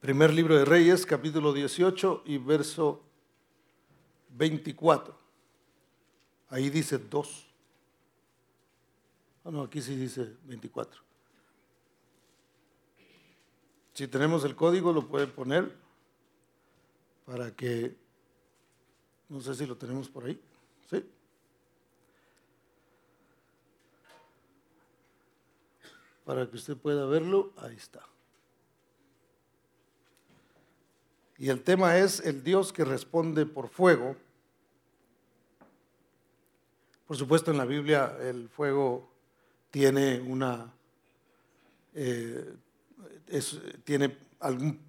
Primer libro de Reyes, capítulo 18 y verso 24. Ahí dice 2. Ah, no, aquí sí dice 24. Si tenemos el código, lo pueden poner para que, no sé si lo tenemos por ahí. ¿Sí? Para que usted pueda verlo, ahí está. Y el tema es el Dios que responde por fuego. Por supuesto, en la Biblia el fuego tiene una, eh, tiene algún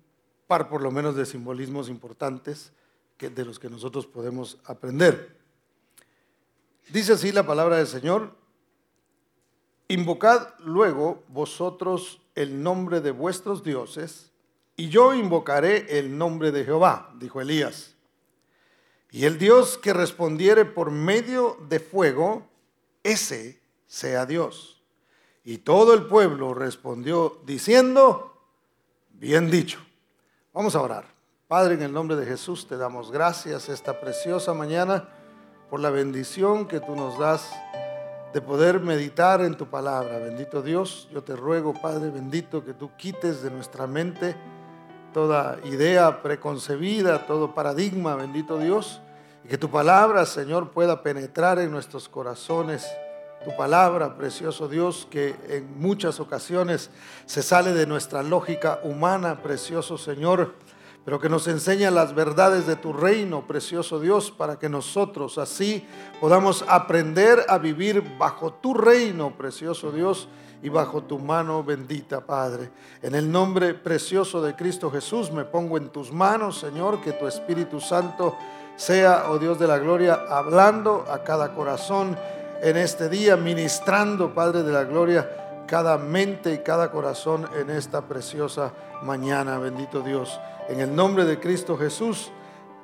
par por lo menos de simbolismos importantes de los que nosotros podemos aprender. Dice así la palabra del Señor, invocad luego vosotros el nombre de vuestros dioses y yo invocaré el nombre de Jehová, dijo Elías. Y el Dios que respondiere por medio de fuego, ese sea Dios. Y todo el pueblo respondió diciendo, bien dicho. Vamos a orar. Padre, en el nombre de Jesús te damos gracias esta preciosa mañana por la bendición que tú nos das de poder meditar en tu palabra. Bendito Dios, yo te ruego, Padre bendito, que tú quites de nuestra mente toda idea preconcebida, todo paradigma, bendito Dios, y que tu palabra, Señor, pueda penetrar en nuestros corazones. Tu palabra, precioso Dios, que en muchas ocasiones se sale de nuestra lógica humana, precioso Señor, pero que nos enseña las verdades de tu reino, precioso Dios, para que nosotros así podamos aprender a vivir bajo tu reino, precioso Dios, y bajo tu mano bendita, Padre. En el nombre precioso de Cristo Jesús me pongo en tus manos, Señor, que tu Espíritu Santo sea, oh Dios de la gloria, hablando a cada corazón en este día, ministrando, Padre de la gloria, cada mente y cada corazón en esta preciosa mañana, bendito Dios. En el nombre de Cristo Jesús,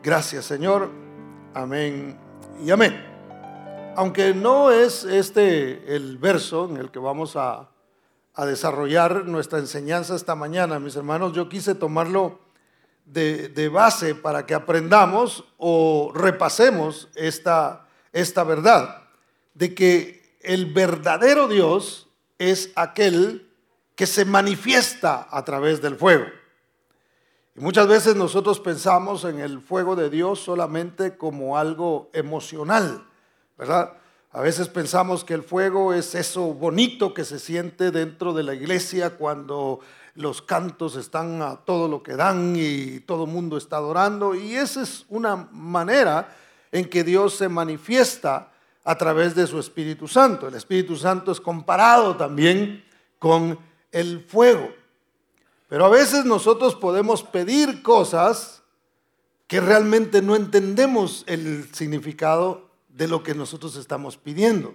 gracias Señor. Amén y amén aunque no es este el verso en el que vamos a, desarrollar nuestra enseñanza esta mañana, mis hermanos, yo quise tomarlo de, de, base para que aprendamos o repasemos esta, esta verdad, de que el verdadero Dios es aquel que se manifiesta a través del fuego. Y muchas veces nosotros pensamos en el fuego de Dios solamente como algo emocional ¿verdad? A veces pensamos que el fuego es eso bonito que se siente dentro de la iglesia cuando los cantos están a todo lo que dan y todo el mundo está adorando. Y esa es una manera en que Dios se manifiesta a través de su Espíritu Santo. El Espíritu Santo es comparado también con el fuego. Pero a veces nosotros podemos pedir cosas que realmente no entendemos el significado de lo que nosotros estamos pidiendo.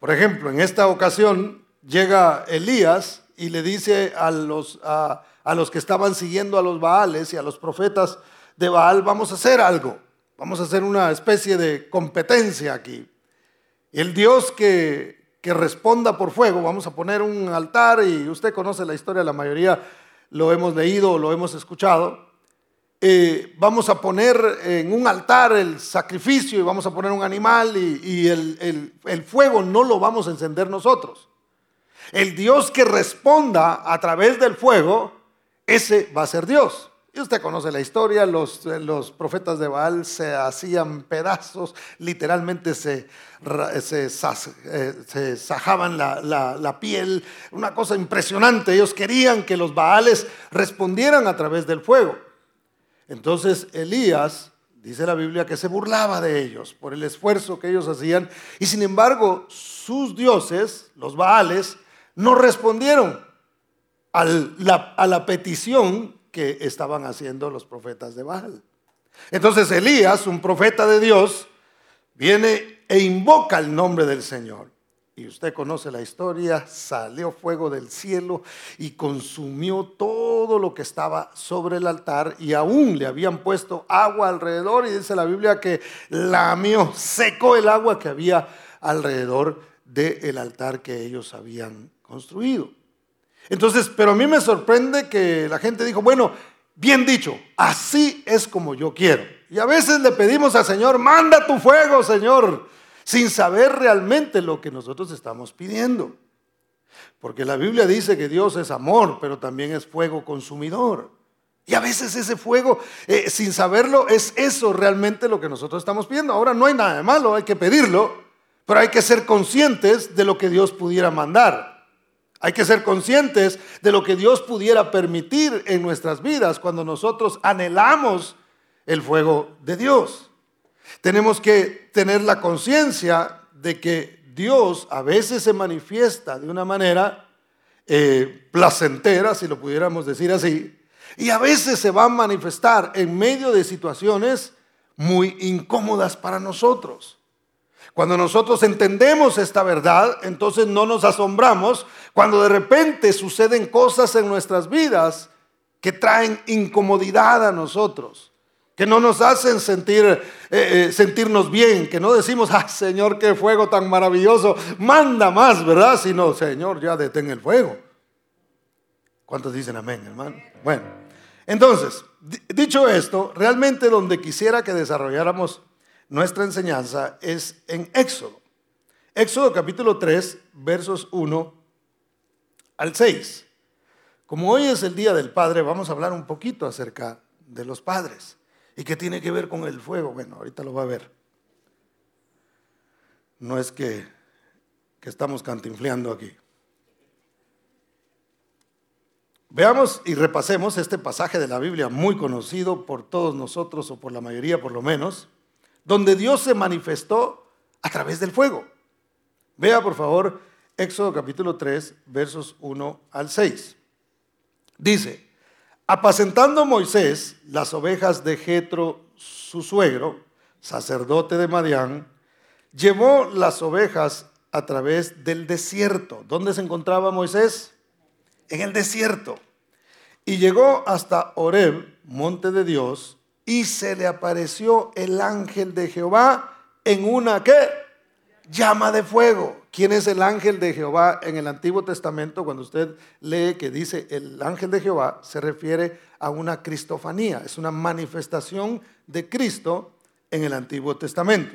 Por ejemplo, en esta ocasión llega Elías y le dice a los, a, los que estaban siguiendo a los Baales y a los profetas de Baal, vamos a hacer algo, vamos a hacer una especie de competencia aquí. El Dios que, que responda por fuego, vamos a poner un altar y usted conoce la historia, la mayoría lo hemos leído o lo hemos escuchado. Eh, vamos a poner en un altar el sacrificio y vamos a poner un animal y, el, el, fuego no lo vamos a encender nosotros. El Dios que responda a través del fuego, ese va a ser Dios. Y usted conoce la historia, los, los profetas de Baal se hacían pedazos, literalmente se, eh, se sajaban la, la, piel, una cosa impresionante. Ellos querían que los Baales respondieran a través del fuego. Entonces Elías, dice la Biblia, que se burlaba de ellos por el esfuerzo que ellos hacían y sin embargo sus dioses, los Baales, no respondieron a la petición que estaban haciendo los profetas de Baal. Entonces Elías, un profeta de Dios, viene e invoca el nombre del Señor y usted conoce la historia, salió fuego del cielo y consumió todo lo que estaba sobre el altar y aún le habían puesto agua alrededor y dice la Biblia que lamió, secó el agua que había alrededor del altar que ellos habían construido. Entonces, pero a mí me sorprende que la gente dijo, bueno, bien dicho, así es como yo quiero. Y a veces le pedimos al Señor, manda tu fuego, Señor, sin saber realmente lo que nosotros estamos pidiendo. Porque la Biblia dice que Dios es amor, pero también es fuego consumidor. Y a veces ese fuego, eh, sin saberlo, es eso realmente lo que nosotros estamos pidiendo. Ahora no hay nada de malo, hay que pedirlo, pero hay que ser conscientes de lo que Dios pudiera mandar. Hay que ser conscientes de lo que Dios pudiera permitir en nuestras vidas cuando nosotros anhelamos el fuego de Dios. Tenemos que tener la conciencia de que Dios a veces se manifiesta de una manera eh, placentera, si lo pudiéramos decir así, y a veces se va a manifestar en medio de situaciones muy incómodas para nosotros. Cuando nosotros entendemos esta verdad, entonces no nos asombramos cuando de repente suceden cosas en nuestras vidas que traen incomodidad a nosotros que no nos hacen sentir, eh, eh, sentirnos bien, que no decimos, ah, Señor, qué fuego tan maravilloso, manda más, ¿verdad? Sino, Señor, ya detén el fuego. ¿Cuántos dicen amén, hermano? Bueno, entonces, dicho esto, realmente donde quisiera que desarrolláramos nuestra enseñanza es en Éxodo. Éxodo capítulo 3, versos 1 al 6. Como hoy es el Día del Padre, vamos a hablar un poquito acerca de los padres. ¿Y qué tiene que ver con el fuego? Bueno, ahorita lo va a ver. No es que, que estamos cantinfleando aquí. Veamos y repasemos este pasaje de la Biblia muy conocido por todos nosotros, o por la mayoría por lo menos, donde Dios se manifestó a través del fuego. Vea por favor Éxodo capítulo 3, versos 1 al 6. Dice, Apacentando Moisés las ovejas de Jetro, su suegro, sacerdote de Madián, llevó las ovejas a través del desierto. ¿Dónde se encontraba Moisés? En el desierto. Y llegó hasta Oreb, monte de Dios, y se le apareció el ángel de Jehová en una ¿qué? Llama de fuego. ¿Quién es el ángel de Jehová en el Antiguo Testamento? Cuando usted lee que dice el ángel de Jehová, se refiere a una cristofanía, es una manifestación de Cristo en el Antiguo Testamento.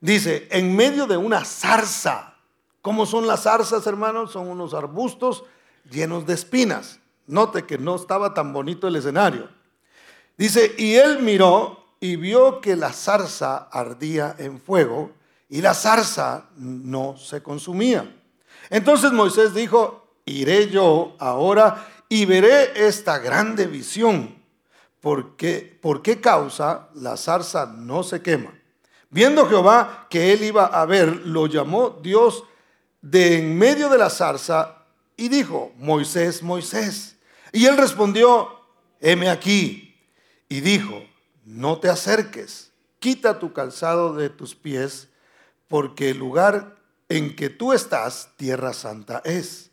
Dice, en medio de una zarza. ¿Cómo son las zarzas, hermanos? Son unos arbustos llenos de espinas. Note que no estaba tan bonito el escenario. Dice, y él miró y vio que la zarza ardía en fuego y la zarza no se consumía. Entonces Moisés dijo, iré yo ahora y veré esta grande visión. porque ¿Por qué causa la zarza no se quema? Viendo Jehová que él iba a ver, lo llamó Dios de en medio de la zarza y dijo, Moisés, Moisés. Y él respondió, heme aquí. Y dijo, no te acerques, quita tu calzado de tus pies porque el lugar en que tú estás, tierra santa es.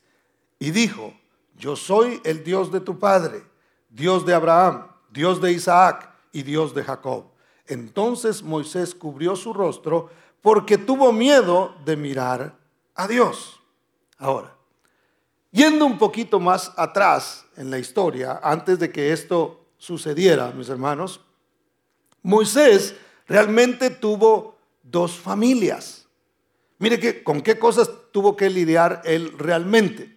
Y dijo, yo soy el Dios de tu padre, Dios de Abraham, Dios de Isaac y Dios de Jacob. Entonces Moisés cubrió su rostro porque tuvo miedo de mirar a Dios. Ahora, yendo un poquito más atrás en la historia, antes de que esto sucediera, mis hermanos, Moisés realmente tuvo dos familias. Mire que, con qué cosas tuvo que lidiar él realmente.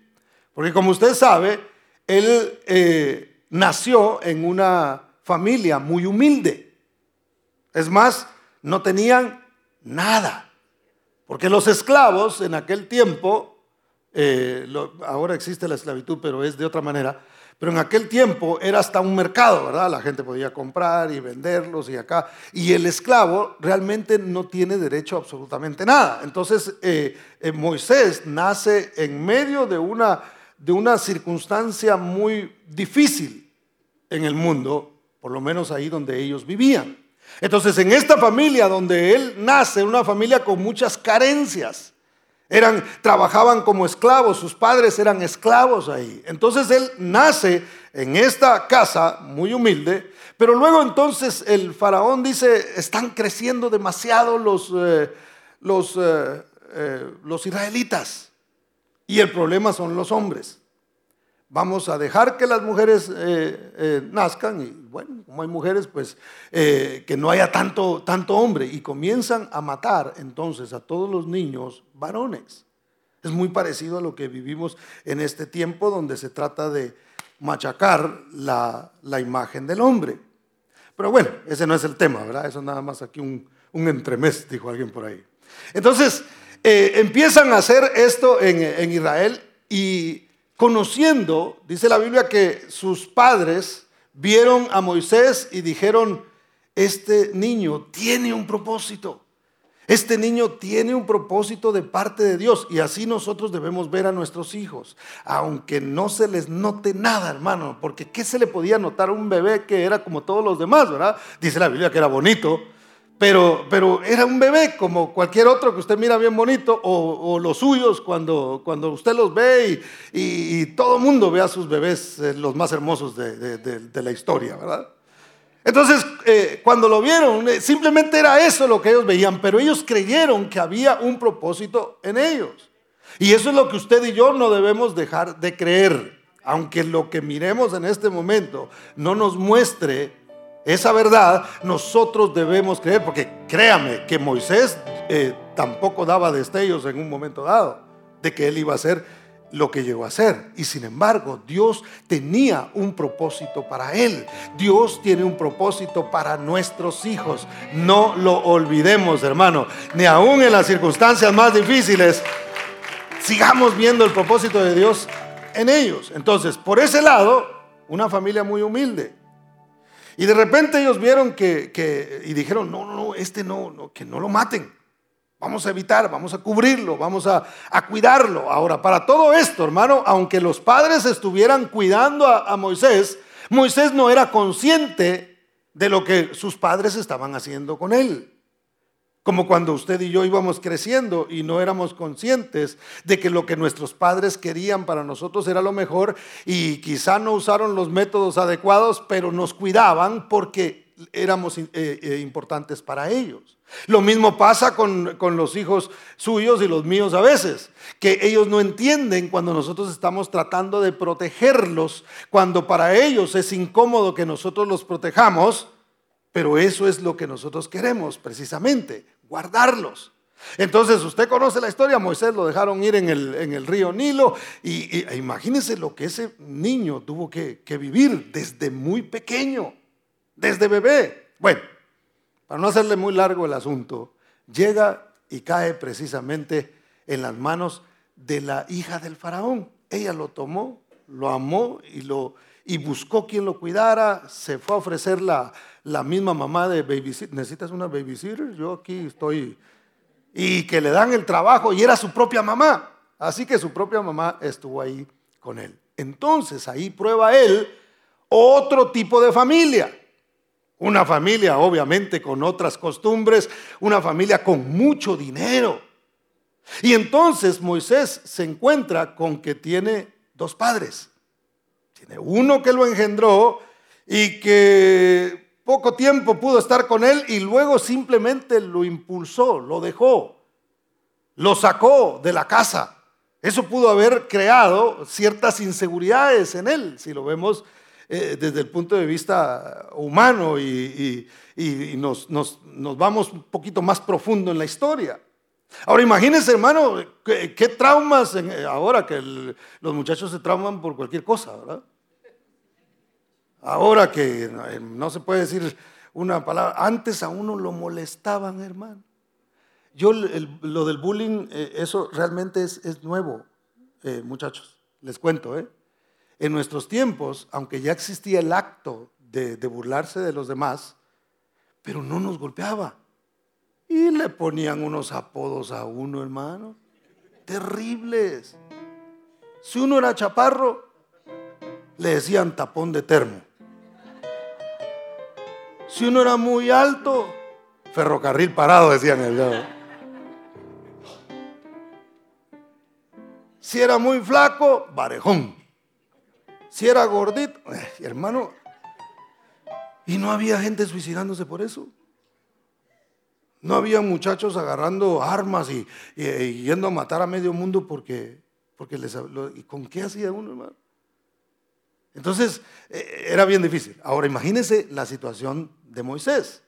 Porque como usted sabe, él eh, nació en una familia muy humilde. Es más, no tenían nada. Porque los esclavos en aquel tiempo, eh, ahora existe la esclavitud, pero es de otra manera, pero en aquel tiempo era hasta un mercado, ¿verdad? La gente podía comprar y venderlos y acá. Y el esclavo realmente no tiene derecho a absolutamente nada. Entonces eh, eh, Moisés nace en medio de una, de una circunstancia muy difícil en el mundo, por lo menos ahí donde ellos vivían. Entonces en esta familia donde él nace, una familia con muchas carencias. Eran, trabajaban como esclavos, sus padres eran esclavos ahí. Entonces él nace en esta casa muy humilde, pero luego entonces el faraón dice, están creciendo demasiado los, eh, los, eh, eh, los israelitas y el problema son los hombres. vamos a dejar que las mujeres nazcan y bueno, como hay mujeres, pues que no haya tanto, tanto hombre y comienzan a matar entonces a todos los niños varones. Es muy parecido a lo que vivimos en este tiempo donde se trata de machacar la, imagen del hombre. Pero bueno, ese no es el tema, ¿verdad? Eso nada más aquí un, un entremés, dijo alguien por ahí. Entonces, empiezan a hacer esto en, en Israel y conociendo, dice la Biblia que sus padres vieron a Moisés y dijeron, este niño tiene un propósito. Este niño tiene un propósito de parte de Dios y así nosotros debemos ver a nuestros hijos, aunque no se les note nada, hermano, porque ¿qué se le podía notar a un bebé que era como todos los demás, verdad? Dice la Biblia que era bonito, pero, pero era un bebé como cualquier otro que usted mira bien bonito, o, los suyos cuando, cuando usted los ve y, todo el mundo ve a sus bebés eh, los más hermosos de, la historia, ¿verdad? Entonces, eh, cuando lo vieron, eh, simplemente era eso lo que ellos veían, pero ellos creyeron que había un propósito en ellos. Y eso es lo que usted y yo no debemos dejar de creer, aunque lo que miremos en este momento no nos muestre esa verdad nosotros debemos creer, porque créame que Moisés eh, tampoco daba destellos en un momento dado de que él iba a hacer lo que llegó a hacer. Y sin embargo, Dios tenía un propósito para él. Dios tiene un propósito para nuestros hijos. No lo olvidemos, hermano. Ni aún en las circunstancias más difíciles, sigamos viendo el propósito de Dios en ellos. Entonces, por ese lado, una familia muy humilde. Y de repente ellos vieron que, y dijeron, no, no, no, este no, no, que no lo maten. Vamos a evitar, vamos a cubrirlo, vamos a, cuidarlo. Ahora, para todo esto, hermano, aunque los padres estuvieran cuidando a Moisés, Moisés no era consciente de lo que sus padres estaban haciendo con él. Como cuando usted y yo íbamos creciendo y no éramos conscientes de que lo que nuestros padres querían para nosotros era lo mejor y quizá no usaron los métodos adecuados, pero nos cuidaban porque éramos eh, eh, importantes para ellos. Lo mismo pasa con, con, los hijos suyos y los míos a veces, que ellos no entienden cuando nosotros estamos tratando de protegerlos, cuando para ellos es incómodo que nosotros los protejamos, pero eso es lo que nosotros queremos precisamente, guardarlos. Entonces usted conoce la historia, Moisés lo dejaron ir en el, en el río Nilo y, e imagínese lo que ese niño tuvo que, que vivir desde muy pequeño, desde bebé. Bueno, para no hacerle muy largo el asunto, llega y cae precisamente en las manos de la hija del faraón. Ella lo tomó, lo amó y, lo, y buscó quien lo cuidara, se fue a ofrecer la, la misma mamá de babysitter, necesitas una babysitter, yo aquí estoy, y que le dan el trabajo y era su propia mamá, así que su propia mamá estuvo ahí con él. Entonces ahí prueba él otro tipo de familia, una familia obviamente con otras costumbres, una familia con mucho dinero. Y entonces Moisés se encuentra con que tiene dos padres. Tiene uno que lo engendró y que poco tiempo pudo estar con él y luego simplemente lo impulsó, lo dejó, lo sacó de la casa. Eso pudo haber creado ciertas inseguridades en él, si lo vemos eh, desde el punto de vista humano y, nos, vamos un poquito más profundo en la historia. Ahora imagínense, hermano, qué, traumas ahora que los muchachos se trauman por cualquier cosa, ¿verdad? Ahora que eh, no se puede decir una palabra, antes a uno lo molestaban, hermano. Yo lo del bullying, eh, eso realmente es, nuevo, eh, muchachos, les cuento. En nuestros tiempos, aunque ya existía el acto de, burlarse de los demás, pero no nos golpeaba. Y le ponían unos apodos a uno, hermano, terribles. Si uno era chaparro, le decían tapón de termo. Si uno era muy alto, ferrocarril parado, decían el lado. Si era muy flaco, varejón. Si era gordito, eh, hermano, y no había gente suicidándose por eso. No había muchachos agarrando armas y, yendo a matar a medio mundo porque, porque les ¿Y con qué hacía uno, hermano? Entonces, eh, era bien difícil. Ahora, imagínense la situación de Moisés.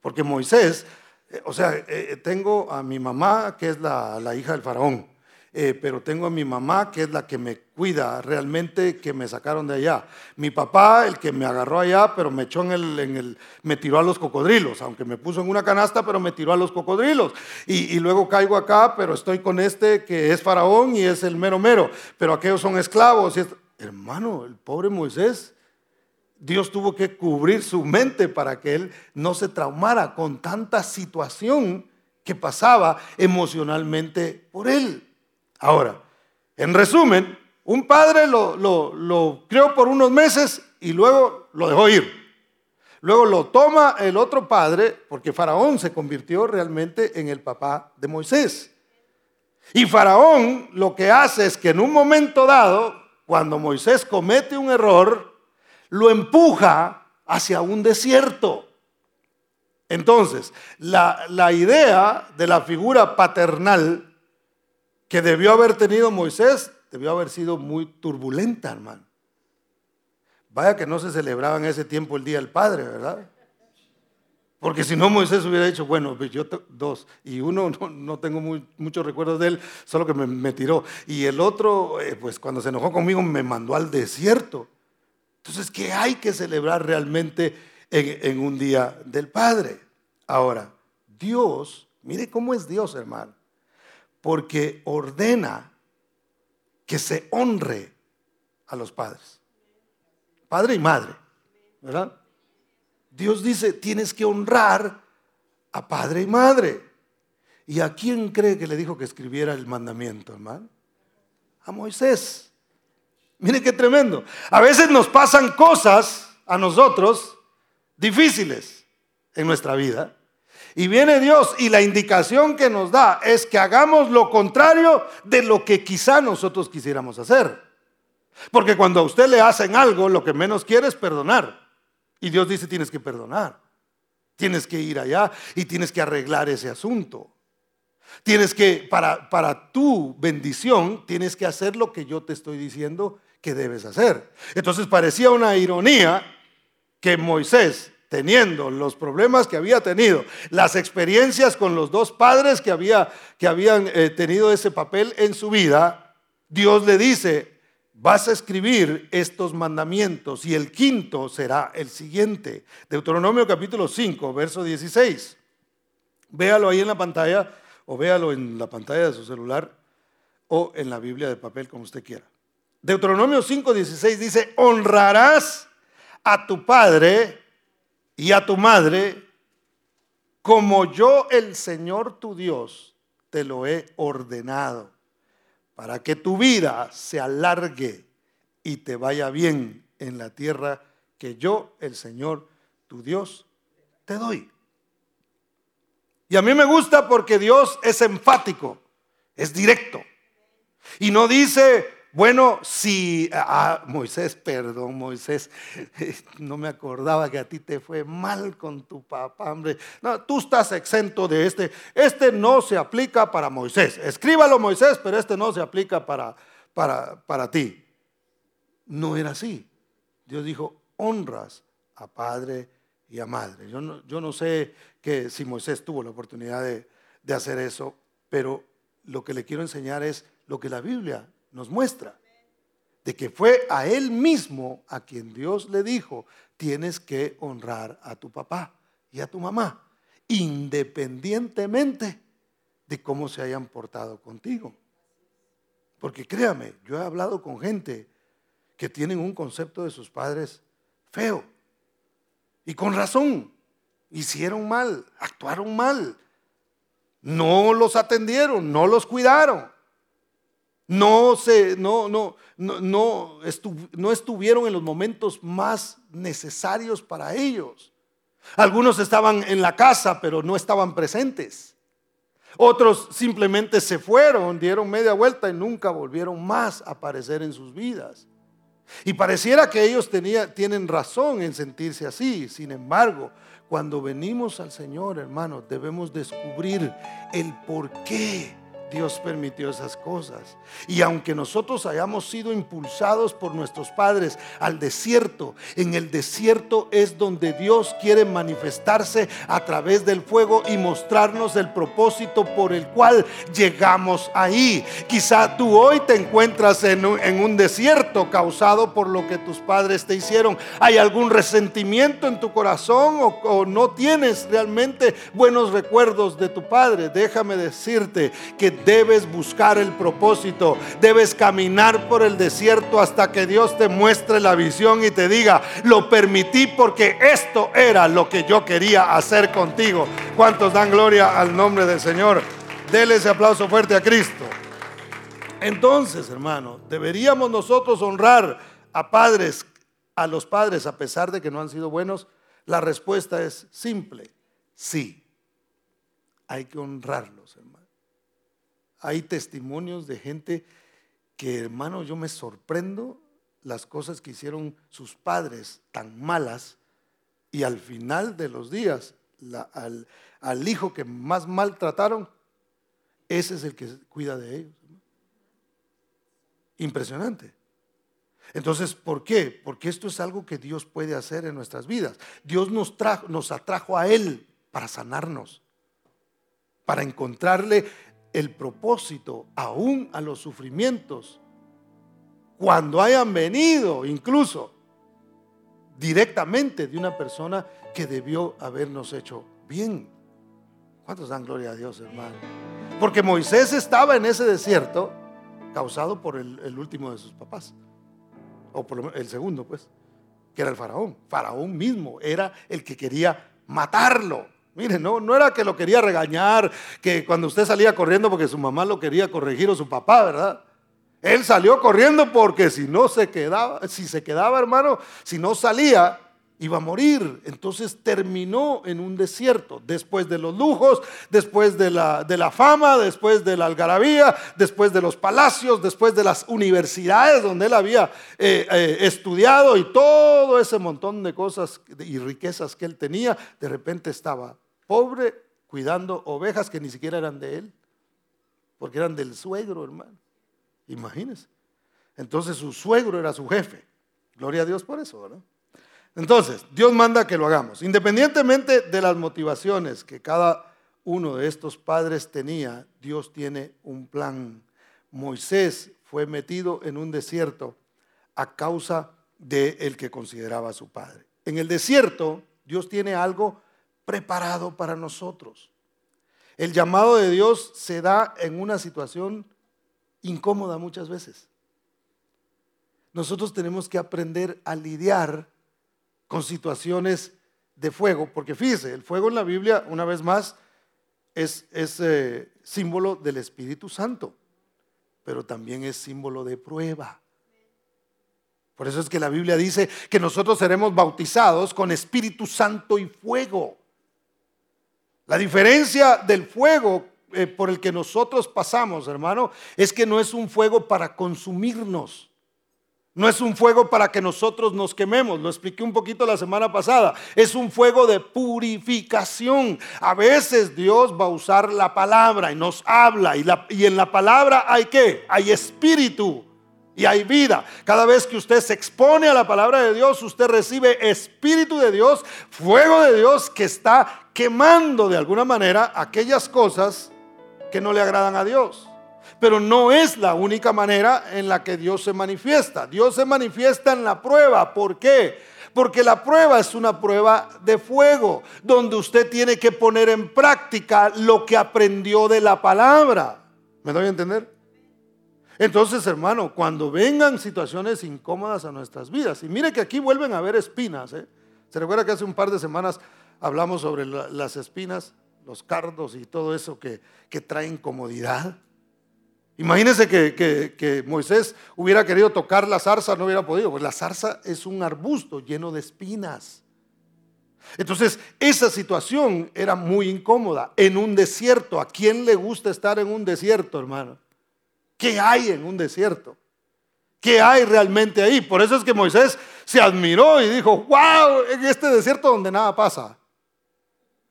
Porque Moisés, eh, o sea, eh, tengo a mi mamá, que es la, la hija del faraón. Eh, pero tengo a mi mamá que es la que me cuida realmente, que me sacaron de allá. Mi papá, el que me agarró allá, pero me echó en el, en el me tiró a los cocodrilos, aunque me puso en una canasta, pero me tiró a los cocodrilos. Y, y luego caigo acá, pero estoy con este que es faraón y es el mero mero, pero aquellos son esclavos. Y Hermano, el pobre Moisés, Dios tuvo que cubrir su mente para que él no se traumara con tanta situación que pasaba emocionalmente por él. Ahora, en resumen, un padre lo, lo, crió por unos meses y luego lo dejó ir. Luego lo toma el otro padre, porque Faraón se convirtió realmente en el papá de Moisés. Y Faraón lo que hace es que en un momento dado, cuando Moisés comete un error, lo empuja hacia un desierto. Entonces, la, la idea de la figura paternal que debió haber tenido Moisés, debió haber sido muy turbulenta, hermano. Vaya que no se celebraba en ese tiempo el Día del Padre, ¿verdad? Porque si no, Moisés hubiera dicho, bueno, pues yo dos, y uno no, tengo muchos recuerdos de él, solo que me, tiró. Y el otro, eh, pues cuando se enojó conmigo, me mandó al desierto. Entonces, ¿qué hay que celebrar realmente en, en un día del Padre? Ahora, Dios, mire cómo es Dios, hermano porque ordena que se honre a los padres. Padre y madre, ¿verdad? Dios dice, tienes que honrar a padre y madre. ¿Y a quién cree que le dijo que escribiera el mandamiento, hermano? A Moisés. Mire qué tremendo. A veces nos pasan cosas a nosotros difíciles en nuestra vida y viene Dios y la indicación que nos da es que hagamos lo contrario de lo que quizá nosotros quisiéramos hacer. Porque cuando a usted le hacen algo, lo que menos quiere es perdonar. Y Dios dice, tienes que perdonar. Tienes que ir allá y tienes que arreglar ese asunto. Tienes que, para, para tu bendición, tienes que hacer lo que yo te estoy diciendo que debes hacer. Entonces parecía una ironía que Moisés teniendo los problemas que había tenido, las experiencias con los dos padres que, había, que habían eh, tenido ese papel en su vida, Dios le dice, vas a escribir estos mandamientos y el quinto será el siguiente. Deuteronomio capítulo 5, verso 16. Véalo ahí en la pantalla o véalo en la pantalla de su celular o en la Biblia de papel como usted quiera. Deuteronomio 5, 16 dice, honrarás a tu padre y a tu madre, como yo el Señor tu Dios te lo he ordenado, para que tu vida se alargue y te vaya bien en la tierra que yo, el Señor tu Dios, te doy. Y a mí me gusta porque Dios es enfático, es directo. Y no dice, bueno, si, ah, Moisés, perdón, Moisés, no me acordaba que a ti te fue mal con tu papá, hombre. Tú estás exento de este. Este no se aplica para Moisés. Escríbalo, Moisés, pero este no se aplica para, para, para ti. No era así. Dios dijo, honras a padre y a madre. Yo no, yo no sé que si Moisés tuvo la oportunidad de, de hacer eso, pero lo que le quiero enseñar es lo que la Biblia nos muestra de que fue a él mismo a quien Dios le dijo, tienes que honrar a tu papá y a tu mamá, independientemente de cómo se hayan portado contigo. Porque créame, yo he hablado con gente que tienen un concepto de sus padres feo. Y con razón, hicieron mal, actuaron mal, no los atendieron, no los cuidaron no, se, no, no, no, no, estuvieron en los momentos más necesarios para ellos. Algunos estaban en la casa, pero no estaban presentes. Otros simplemente se fueron, dieron media vuelta y nunca volvieron más a aparecer en sus vidas. Y pareciera que ellos tienen razón en sentirse así. Sin embargo, cuando venimos al Señor, hermanos, debemos descubrir el por qué Dios permitió esas cosas. Y aunque nosotros hayamos sido impulsados por nuestros padres al desierto, en el desierto es donde Dios quiere manifestarse a través del fuego y mostrarnos el propósito por el cual llegamos ahí. Quizá tú hoy te encuentras en un, desierto causado por lo que tus padres te hicieron. ¿Hay algún resentimiento en tu corazón o, o no tienes realmente buenos recuerdos de tu padre? Déjame decirte que debes buscar el propósito, debes caminar por el desierto hasta que Dios te muestre la visión y te diga, lo permití porque esto era lo que yo quería hacer contigo. ¿Cuántos dan gloria al nombre del Señor? Dele ese aplauso fuerte a Cristo. Entonces, hermano, deberíamos nosotros honrar a padres, a los padres, a pesar de que no han sido buenos. La respuesta es simple, sí. Hay que honrarlos, hermano. Hay testimonios de gente que, hermano, yo me sorprendo las cosas que hicieron sus padres tan malas y al final de los días al, al, hijo que más maltrataron, ese es el que cuida de ellos. Impresionante. Entonces, ¿por qué? Porque esto es algo que Dios puede hacer en nuestras vidas. Dios nos, trajo, nos atrajo a Él para sanarnos, para encontrarle el propósito aún a los sufrimientos, cuando hayan venido incluso directamente de una persona que debió habernos hecho bien. ¿Cuántos dan gloria a Dios, hermano? Porque Moisés estaba en ese desierto causado por el, último de sus papás, o por el segundo, pues, que era el faraón. Faraón mismo era el que quería matarlo. Mire, no, no era que lo quería regañar, que cuando usted salía corriendo porque su mamá lo quería corregir o su papá, ¿verdad? Él salió corriendo porque si no se quedaba, si se quedaba, hermano, si no salía, iba a morir. Entonces terminó en un desierto, después de los lujos, después de la, de la fama, después de la algarabía, después de los palacios, después de las universidades donde él había eh, eh, estudiado y todo ese montón de cosas y riquezas que él tenía, de repente estaba pobre cuidando ovejas que ni siquiera eran de él, porque eran del suegro, hermano. Imagínense. Entonces su suegro era su jefe. Gloria a Dios por eso, ¿verdad? Entonces, Dios manda que lo hagamos. Independientemente de las motivaciones que cada uno de estos padres tenía, Dios tiene un plan. Moisés fue metido en un desierto a causa de el que consideraba su padre. En el desierto, Dios tiene algo preparado para nosotros. El llamado de Dios se da en una situación incómoda muchas veces. Nosotros tenemos que aprender a lidiar con situaciones de fuego, porque fíjese, el fuego en la Biblia, una vez más, es, es eh, símbolo del Espíritu Santo, pero también es símbolo de prueba. Por eso es que la Biblia dice que nosotros seremos bautizados con Espíritu Santo y fuego. La diferencia del fuego eh, por el que nosotros pasamos, hermano, es que no es un fuego para consumirnos. No es un fuego para que nosotros nos quememos, lo expliqué un poquito la semana pasada. Es un fuego de purificación. A veces Dios va a usar la palabra y nos habla y, en la palabra hay qué? Hay espíritu y hay vida. Cada vez que usted se expone a la palabra de Dios, usted recibe espíritu de Dios, fuego de Dios que está quemando de alguna manera aquellas cosas que no le agradan a Dios. Pero no es la única manera en la que Dios se manifiesta. Dios se manifiesta en la prueba. ¿Por qué? Porque la prueba es una prueba de fuego, donde usted tiene que poner en práctica lo que aprendió de la palabra. ¿Me doy a entender? Entonces, hermano, cuando vengan situaciones incómodas a nuestras vidas, y mire que aquí vuelven a haber espinas, ¿eh? ¿Se recuerda que hace un par de semanas hablamos sobre las espinas, los cardos y todo eso que, que traen comodidad? Imagínense que, Moisés hubiera querido tocar la zarza, no hubiera podido, pues la zarza es un arbusto lleno de espinas. Entonces, esa situación era muy incómoda en un desierto. ¿A quién le gusta estar en un desierto, hermano? ¿Qué hay en un desierto? ¿Qué hay realmente ahí? Por eso es que Moisés se admiró y dijo, wow, en este desierto donde nada pasa,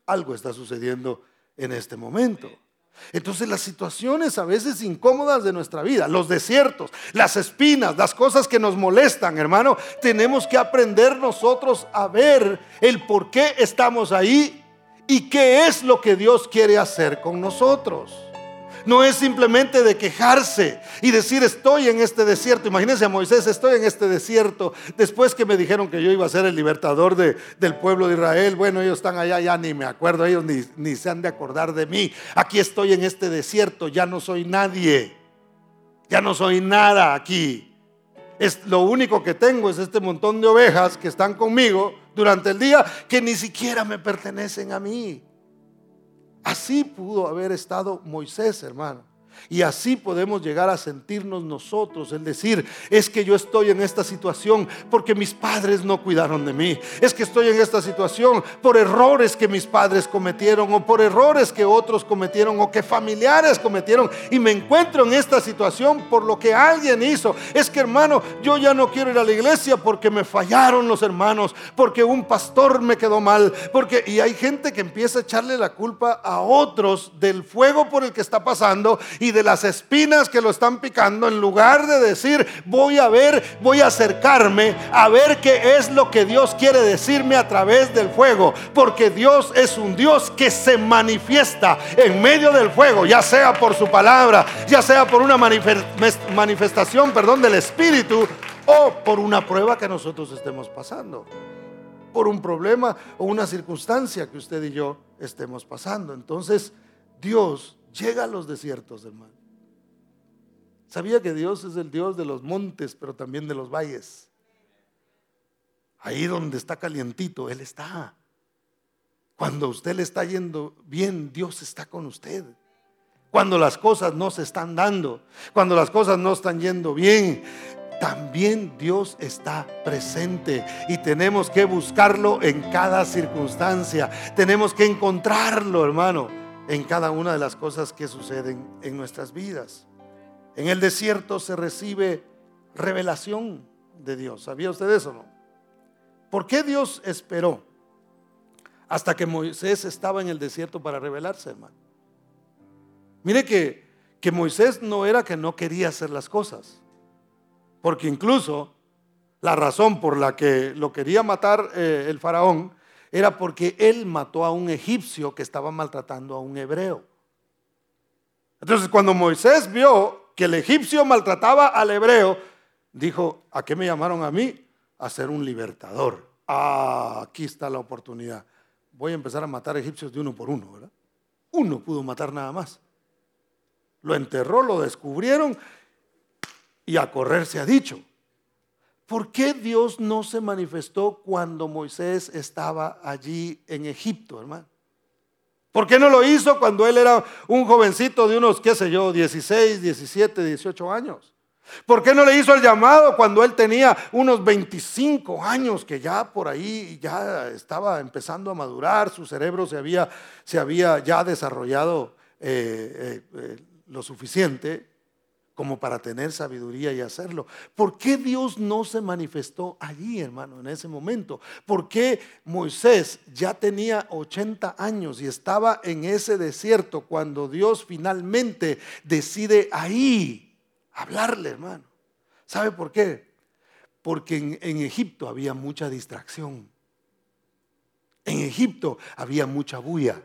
algo está sucediendo en este momento. Entonces las situaciones a veces incómodas de nuestra vida, los desiertos, las espinas, las cosas que nos molestan, hermano, tenemos que aprender nosotros a ver el por qué estamos ahí y qué es lo que Dios quiere hacer con nosotros. No es simplemente de quejarse y decir estoy en este desierto. Imagínense a Moisés, estoy en este desierto. Después que me dijeron que yo iba a ser el libertador del pueblo de Israel, bueno, ellos están allá, ya ni me acuerdo, ellos ni, ni se han de acordar de mí. Aquí estoy en este desierto, ya no soy nadie. Ya no soy nada aquí. Es, lo único que tengo es este montón de ovejas que están conmigo durante el día que ni siquiera me pertenecen a mí. Así pudo haber estado Moisés, hermano. Y así podemos llegar a sentirnos nosotros, el decir, es que yo estoy en esta situación porque mis padres no cuidaron de mí. Es que estoy en esta situación por errores que mis padres cometieron o por errores que otros cometieron o que familiares cometieron. Y me encuentro en esta situación por lo que alguien hizo. Es que hermano, yo ya no quiero ir a la iglesia porque me fallaron los hermanos, porque un pastor me quedó mal, porque y hay gente que empieza a echarle la culpa a otros del fuego por el que está pasando y de las espinas que lo están picando, en lugar de decir, voy a ver, voy a acercarme a ver qué es lo que Dios quiere decirme a través del fuego. Porque Dios es un Dios que se manifiesta en medio del fuego, ya sea por su palabra, ya sea por una manifestación, perdón, del Espíritu o por una prueba que nosotros estemos pasando por un problema o una circunstancia que usted y yo estemos pasando. Entonces, Dios llega a los desiertos, hermano. Sabía que Dios es el Dios de los montes, pero también de los valles. Ahí donde está calientito, Él está. Cuando usted le está yendo bien, Dios está con usted. Cuando las cosas no se están dando, cuando las cosas no están yendo bien, también Dios está presente y tenemos que buscarlo en cada circunstancia. Tenemos que encontrarlo, hermano en cada una de las cosas que suceden en nuestras vidas. En el desierto se recibe revelación de Dios. ¿Sabía usted eso no? ¿Por qué Dios esperó hasta que Moisés estaba en el desierto para revelarse, hermano? Mire que, que Moisés no era que no quería hacer las cosas, porque incluso la razón por la que lo quería matar eh, el faraón era porque él mató a un egipcio que estaba maltratando a un hebreo. Entonces cuando Moisés vio que el egipcio maltrataba al hebreo, dijo, ¿a qué me llamaron a mí? A ser un libertador. Ah, aquí está la oportunidad. Voy a empezar a matar egipcios de uno por uno, ¿verdad? Uno pudo matar nada más. Lo enterró, lo descubrieron y a correr se ha dicho. ¿Por qué Dios no se manifestó cuando Moisés estaba allí en Egipto, hermano? ¿Por qué no lo hizo cuando él era un jovencito de unos, qué sé yo, 16, 17, 18 años? ¿Por qué no le hizo el llamado cuando él tenía unos 25 años, que ya por ahí ya estaba empezando a madurar, su cerebro se había, se había ya desarrollado eh, eh, eh, lo suficiente? Como para tener sabiduría y hacerlo. ¿Por qué Dios no se manifestó allí, hermano, en ese momento? ¿Por qué Moisés ya tenía 80 años y estaba en ese desierto cuando Dios finalmente decide ahí hablarle, hermano? ¿Sabe por qué? Porque en, Egipto había mucha distracción. En Egipto había mucha bulla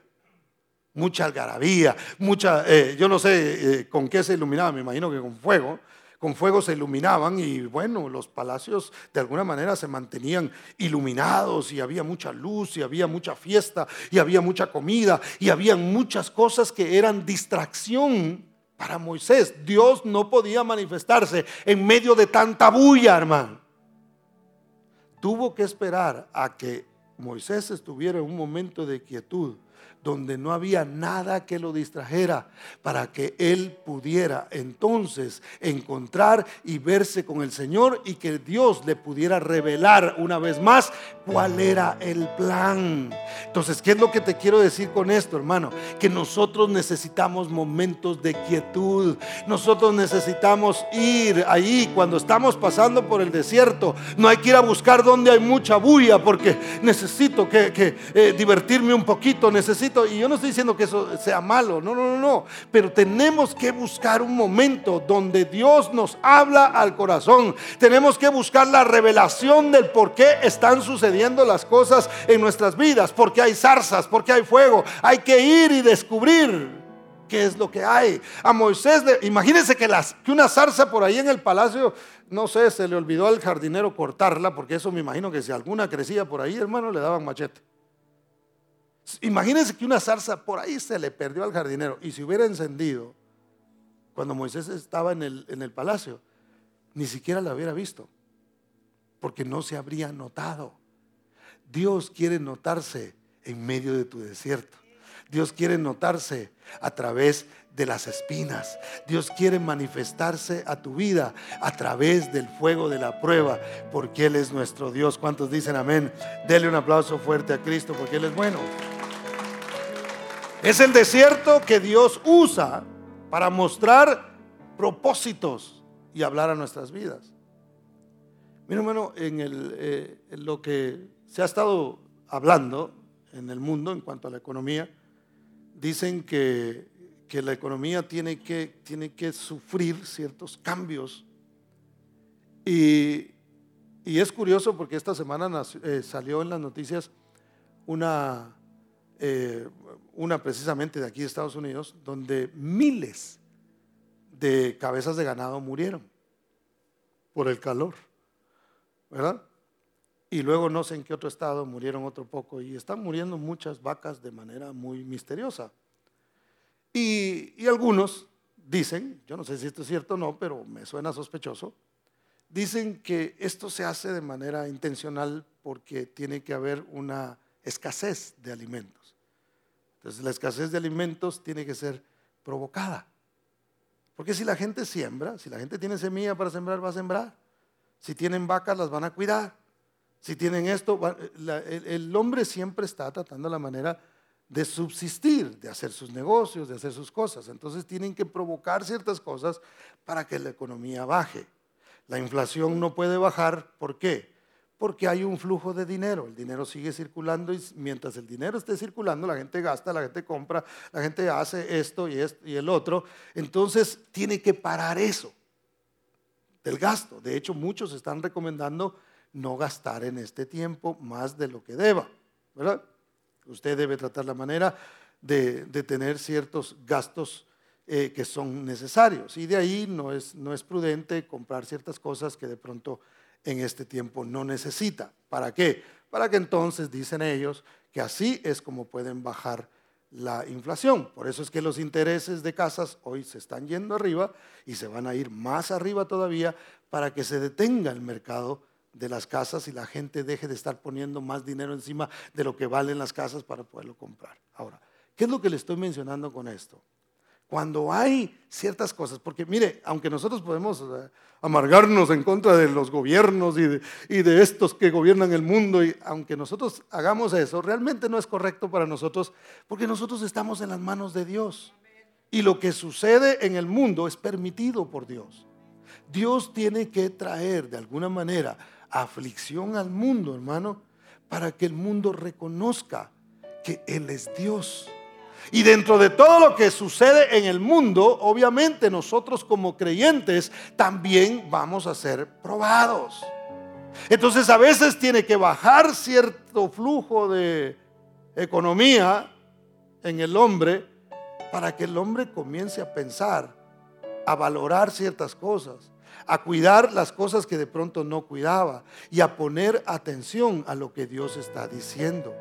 mucha algarabía, mucha, eh, yo no sé eh, con qué se iluminaba, me imagino que con fuego, con fuego se iluminaban y bueno, los palacios de alguna manera se mantenían iluminados y había mucha luz y había mucha fiesta y había mucha comida y había muchas cosas que eran distracción para Moisés. Dios no podía manifestarse en medio de tanta bulla, hermano. Tuvo que esperar a que Moisés estuviera en un momento de quietud donde no había nada que lo distrajera para que él pudiera entonces encontrar y verse con el Señor y que Dios le pudiera revelar una vez más cuál era el plan. Entonces, ¿qué es lo que te quiero decir con esto, hermano? Que nosotros necesitamos momentos de quietud. Nosotros necesitamos ir ahí cuando estamos pasando por el desierto. No hay que ir a buscar donde hay mucha bulla porque necesito que, eh, divertirme un poquito. Necesito, y yo no estoy diciendo que eso sea malo, no, no, no, no. Pero tenemos que buscar un momento donde Dios nos habla al corazón. Tenemos que buscar la revelación del por qué están sucediendo las cosas en nuestras vidas. Porque hay zarzas, porque hay fuego. Hay que ir y descubrir qué es lo que hay. A Moisés, imagínense que, las, que una zarza por ahí en el palacio, no sé, se le olvidó al jardinero cortarla, porque eso me imagino que si alguna crecía por ahí, hermano, le daban machete. Imagínense que una zarza por ahí se le perdió al jardinero y si hubiera encendido cuando Moisés estaba en el, en el palacio, ni siquiera la hubiera visto, porque no se habría notado. Dios quiere notarse en medio de tu desierto. Dios quiere notarse a través de las espinas. Dios quiere manifestarse a tu vida a través del fuego de la prueba, porque Él es nuestro Dios. ¿Cuántos dicen amén? Dele un aplauso fuerte a Cristo, porque Él es bueno. Es el desierto que Dios usa para mostrar propósitos y hablar a nuestras vidas. Mira, hermano, en, el, eh, lo que se ha estado hablando en el mundo en cuanto a la economía, dicen que, la economía tiene que, tiene que sufrir ciertos cambios. Y, es curioso porque esta semana eh, salió en las noticias una, eh, una precisamente de aquí de Estados Unidos, donde miles de cabezas de ganado murieron por el calor, ¿verdad? y luego no sé en qué otro estado murieron otro poco y están muriendo muchas vacas de manera muy misteriosa. Y, algunos dicen, yo no sé si esto es cierto o no, pero me suena sospechoso, dicen que esto se hace de manera intencional porque tiene que haber una escasez de alimentos. Entonces la escasez de alimentos tiene que ser provocada. Porque si la gente siembra, si la gente tiene semilla para sembrar, va a sembrar. Si tienen vacas, las van a cuidar si tienen esto, el hombre siempre está tratando la manera de subsistir, de hacer sus negocios, de hacer sus cosas. Entonces tienen que provocar ciertas cosas para que la economía baje. La inflación no puede bajar, ¿por qué? Porque hay un flujo de dinero, el dinero sigue circulando y mientras el dinero esté circulando, la gente gasta, la gente compra, la gente hace esto y, el otro. Entonces tiene que parar eso del gasto. De hecho, muchos están recomendando no gastar en este tiempo más de lo que deba, ¿verdad? Usted debe tratar la manera de, tener ciertos gastos eh, que son necesarios y de ahí no es, no es prudente comprar ciertas cosas que de pronto en este tiempo no necesita. ¿Para qué? Para que entonces, dicen ellos, que así es como pueden bajar la inflación. Por eso es que los intereses de casas hoy se están yendo arriba y se van a ir más arriba todavía para que se detenga el mercado de las casas y la gente deje de estar poniendo más dinero encima de lo que valen las casas para poderlo comprar. Ahora, ¿qué es lo que le estoy mencionando con esto? Cuando hay ciertas cosas, porque mire, aunque nosotros podemos eh, amargarnos en contra de los gobiernos y de, y de estos que gobiernan el mundo, y aunque nosotros hagamos eso, realmente no es correcto para nosotros, porque nosotros estamos en las manos de Dios. Y lo que sucede en el mundo es permitido por Dios. Dios tiene que traer de alguna manera aflicción al mundo, hermano, para que el mundo reconozca que Él es Dios. Y dentro de todo lo que sucede en el mundo, obviamente nosotros como creyentes también vamos a ser probados. Entonces a veces tiene que bajar cierto flujo de economía en el hombre para que el hombre comience a pensar, a valorar ciertas cosas a cuidar las cosas que de pronto no cuidaba y a poner atención a lo que Dios está diciendo.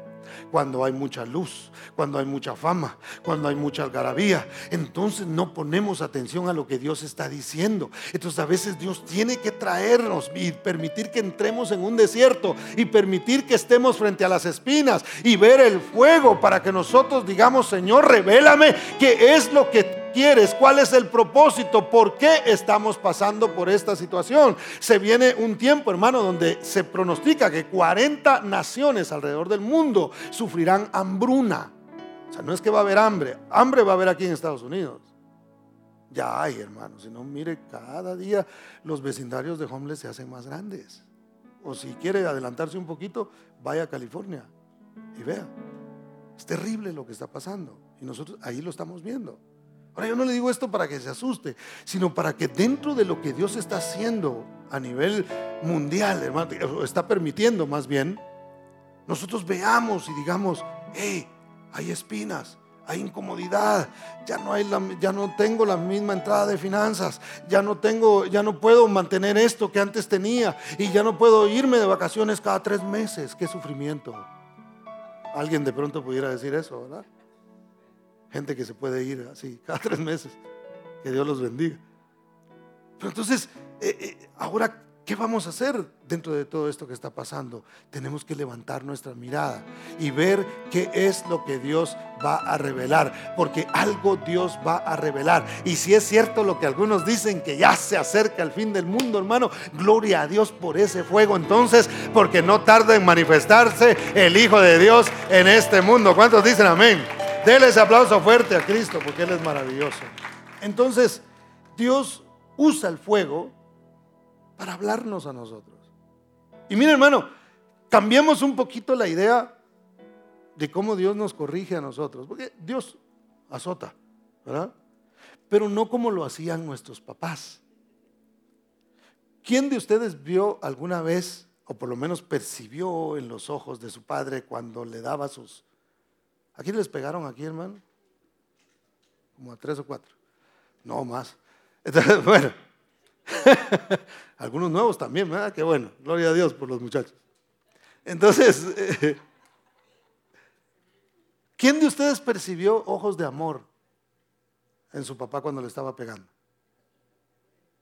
Cuando hay mucha luz, cuando hay mucha fama, cuando hay mucha algarabía, entonces no ponemos atención a lo que Dios está diciendo. Entonces a veces Dios tiene que traernos y permitir que entremos en un desierto y permitir que estemos frente a las espinas y ver el fuego para que nosotros digamos, Señor, revélame qué es lo que quieres? ¿Cuál es el propósito? ¿Por qué estamos pasando por esta situación? Se viene un tiempo, hermano, donde se pronostica que 40 naciones alrededor del mundo sufrirán hambruna. O sea, no es que va a haber hambre, hambre va a haber aquí en Estados Unidos. Ya hay, hermano, si no, mire, cada día los vecindarios de homeless se hacen más grandes. O si quiere adelantarse un poquito, vaya a California y vea. Es terrible lo que está pasando. Y nosotros ahí lo estamos viendo. Ahora yo no le digo esto para que se asuste, sino para que dentro de lo que Dios está haciendo a nivel mundial, está permitiendo más bien, nosotros veamos y digamos, hey, hay espinas, hay incomodidad, ya no hay ya no tengo la misma entrada de finanzas, ya no tengo, ya no puedo mantener esto que antes tenía y ya no puedo irme de vacaciones cada tres meses. Qué sufrimiento. Alguien de pronto pudiera decir eso, ¿verdad? Gente que se puede ir así cada tres meses. Que Dios los bendiga. Pero entonces, eh, eh, ahora, ¿qué vamos a hacer dentro de todo esto que está pasando? Tenemos que levantar nuestra mirada y ver qué es lo que Dios va a revelar. Porque algo Dios va a revelar. Y si es cierto lo que algunos dicen, que ya se acerca el fin del mundo, hermano, gloria a Dios por ese fuego. Entonces, porque no tarda en manifestarse el Hijo de Dios en este mundo. ¿Cuántos dicen amén? Dele ese aplauso fuerte a Cristo porque Él es maravilloso. Entonces, Dios usa el fuego para hablarnos a nosotros. Y mire, hermano, cambiemos un poquito la idea de cómo Dios nos corrige a nosotros. Porque Dios azota, ¿verdad? Pero no como lo hacían nuestros papás. ¿Quién de ustedes vio alguna vez, o por lo menos percibió en los ojos de su padre cuando le daba sus ¿A quién les pegaron aquí, hermano? Como a tres o cuatro. No más. Bueno, algunos nuevos también, ¿verdad? Qué bueno. Gloria a Dios por los muchachos. Entonces, ¿quién de ustedes percibió ojos de amor en su papá cuando le estaba pegando?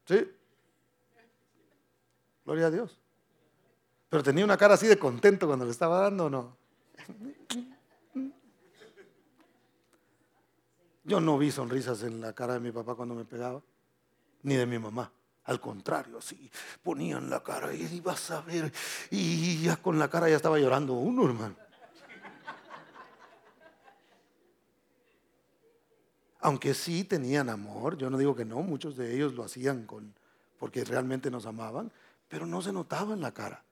¿Sí? Gloria a Dios. Pero tenía una cara así de contento cuando le estaba dando o no. Yo no vi sonrisas en la cara de mi papá cuando me pegaba, ni de mi mamá. Al contrario, así ponían la cara y ibas a ver, y ya con la cara ya estaba llorando uno, hermano. Aunque sí tenían amor, yo no digo que no, muchos de ellos lo hacían con, porque realmente nos amaban, pero no se notaba en la cara,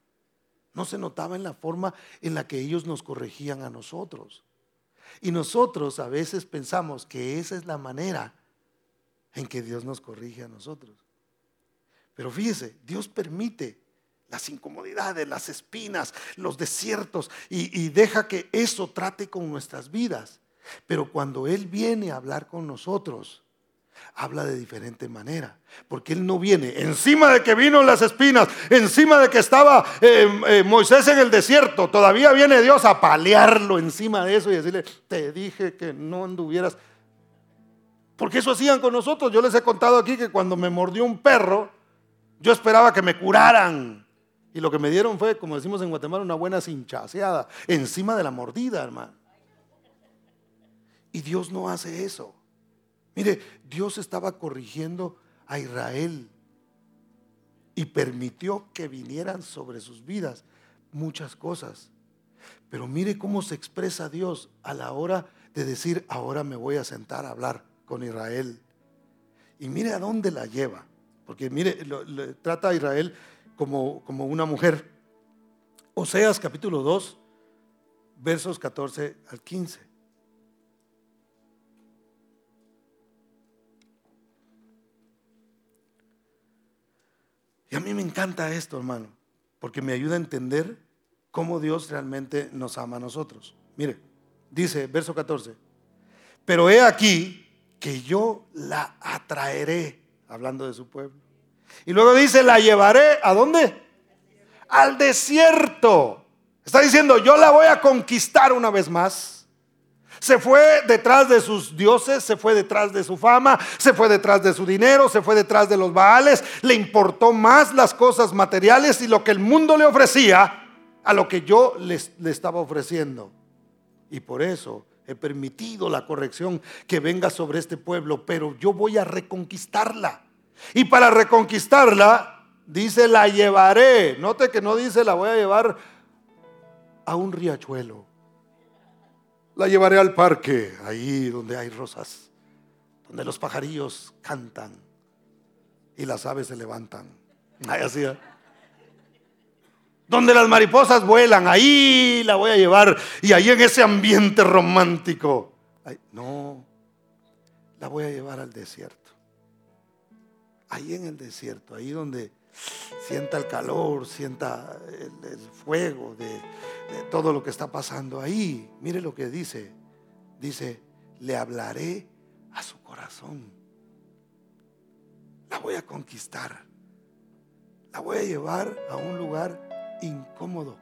no se notaba en la forma en la que ellos nos corregían a nosotros. Y nosotros a veces pensamos que esa es la manera en que Dios nos corrige a nosotros. Pero fíjese, Dios permite las incomodidades, las espinas, los desiertos y, deja que eso trate con nuestras vidas. Pero cuando Él viene a hablar con nosotros, habla de diferente manera. Porque Él no viene encima de que vino las espinas, encima de que estaba eh, eh, Moisés en el desierto. Todavía viene Dios a palearlo encima de eso y decirle, te dije que no anduvieras. Porque eso hacían con nosotros. Yo les he contado aquí que cuando me mordió un perro, yo esperaba que me curaran. Y lo que me dieron fue, como decimos en Guatemala, una buena cinchaseada encima de la mordida, hermano. Y Dios no hace eso. Mire, Dios estaba corrigiendo a Israel y permitió que vinieran sobre sus vidas muchas cosas. Pero mire cómo se expresa Dios a la hora de decir, ahora me voy a sentar a hablar con Israel. Y mire a dónde la lleva. Porque mire, trata a Israel como, como una mujer. Oseas capítulo 2, versos 14 al 15. Y a mí me encanta esto, hermano, porque me ayuda a entender cómo Dios realmente nos ama a nosotros. Mire, dice, verso 14, pero he aquí que yo la atraeré, hablando de su pueblo. Y luego dice, la llevaré, ¿a dónde? Al desierto. Está diciendo, yo la voy a conquistar una vez más se fue detrás de sus dioses, se fue detrás de su fama, se fue detrás de su dinero, se fue detrás de los baales. Le importó más las cosas materiales y lo que el mundo le ofrecía a lo que yo le estaba ofreciendo. Y por eso he permitido la corrección que venga sobre este pueblo, pero yo voy a reconquistarla. Y para reconquistarla, dice, la llevaré. Note que no dice, la voy a llevar a un riachuelo. La llevaré al parque, ahí donde hay rosas, donde los pajarillos cantan y las aves se levantan. Ahí así. ¿eh? Donde las mariposas vuelan, ahí la voy a llevar. Y ahí en ese ambiente romántico. no, la voy a llevar al desierto. Ahí en el desierto, ahí donde sienta el calor, sienta el, fuego de, de todo lo que está pasando ahí. Mire lo que dice. Dice, le hablaré a su corazón. La voy a conquistar. La voy a llevar a un lugar incómodo,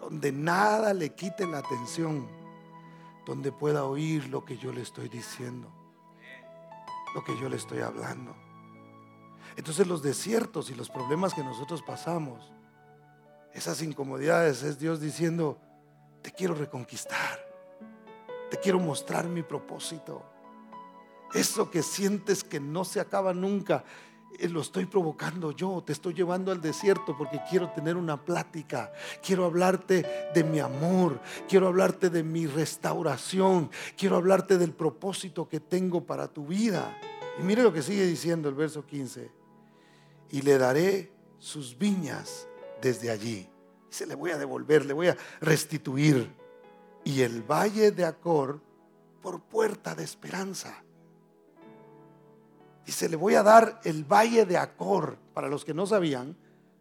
donde nada le quite la atención, donde pueda oír lo que yo le estoy diciendo, lo que yo le estoy hablando. Entonces los desiertos y los problemas que nosotros pasamos, esas incomodidades, es Dios diciendo, te quiero reconquistar, te quiero mostrar mi propósito. Eso que sientes que no se acaba nunca, eh, lo estoy provocando yo, te estoy llevando al desierto porque quiero tener una plática, quiero hablarte de mi amor, quiero hablarte de mi restauración, quiero hablarte del propósito que tengo para tu vida. Y mire lo que sigue diciendo el verso 15, y le daré sus viñas desde allí. Se le voy a devolver, le voy a restituir. Y el valle de Acor por puerta de esperanza. Dice, le voy a dar el valle de Acor. Para los que no sabían,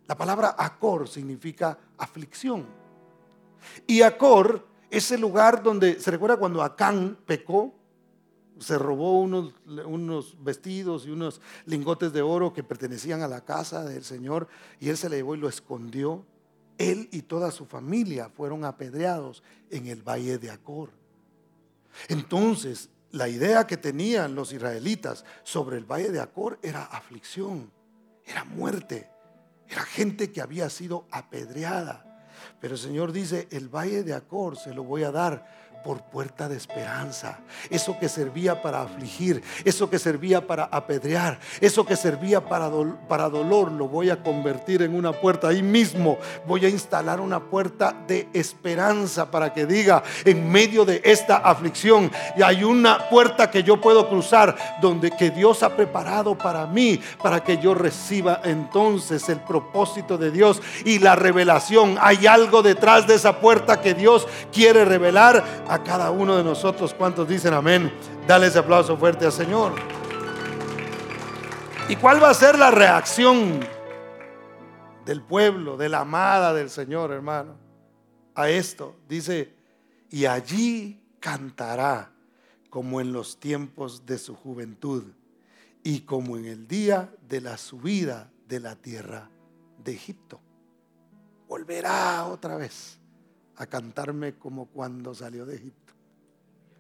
la palabra Acor significa aflicción. Y Acor es el lugar donde, ¿se recuerda cuando Acán pecó? Se robó unos, unos, vestidos y unos lingotes de oro que pertenecían a la casa del Señor y él se le llevó y lo escondió. Él y toda su familia fueron apedreados en el valle de Acor. Entonces, la idea que tenían los israelitas sobre el valle de Acor era aflicción, era muerte, era gente que había sido apedreada. Pero el Señor dice, el valle de Acor se lo voy a dar por puerta de esperanza. Eso que servía para afligir, eso que servía para apedrear, eso que servía para, para dolor, lo voy a convertir en una puerta. Ahí mismo voy a instalar una puerta de esperanza para que diga, en medio de esta aflicción, y hay una puerta que yo puedo cruzar donde que Dios ha preparado para mí, para que yo reciba entonces el propósito de Dios y la revelación. Hay algo detrás de esa puerta que Dios quiere revelar a cada uno de nosotros. ¿Cuántos dicen amén? Dale ese aplauso fuerte al Señor. ¿Y cuál va a ser la reacción del pueblo, de la amada del Señor, hermano? A esto dice, y allí cantará como en los tiempos de su juventud y como en el día de la subida de la tierra de Egipto. Volverá otra vez a cantarme como cuando salió de Egipto.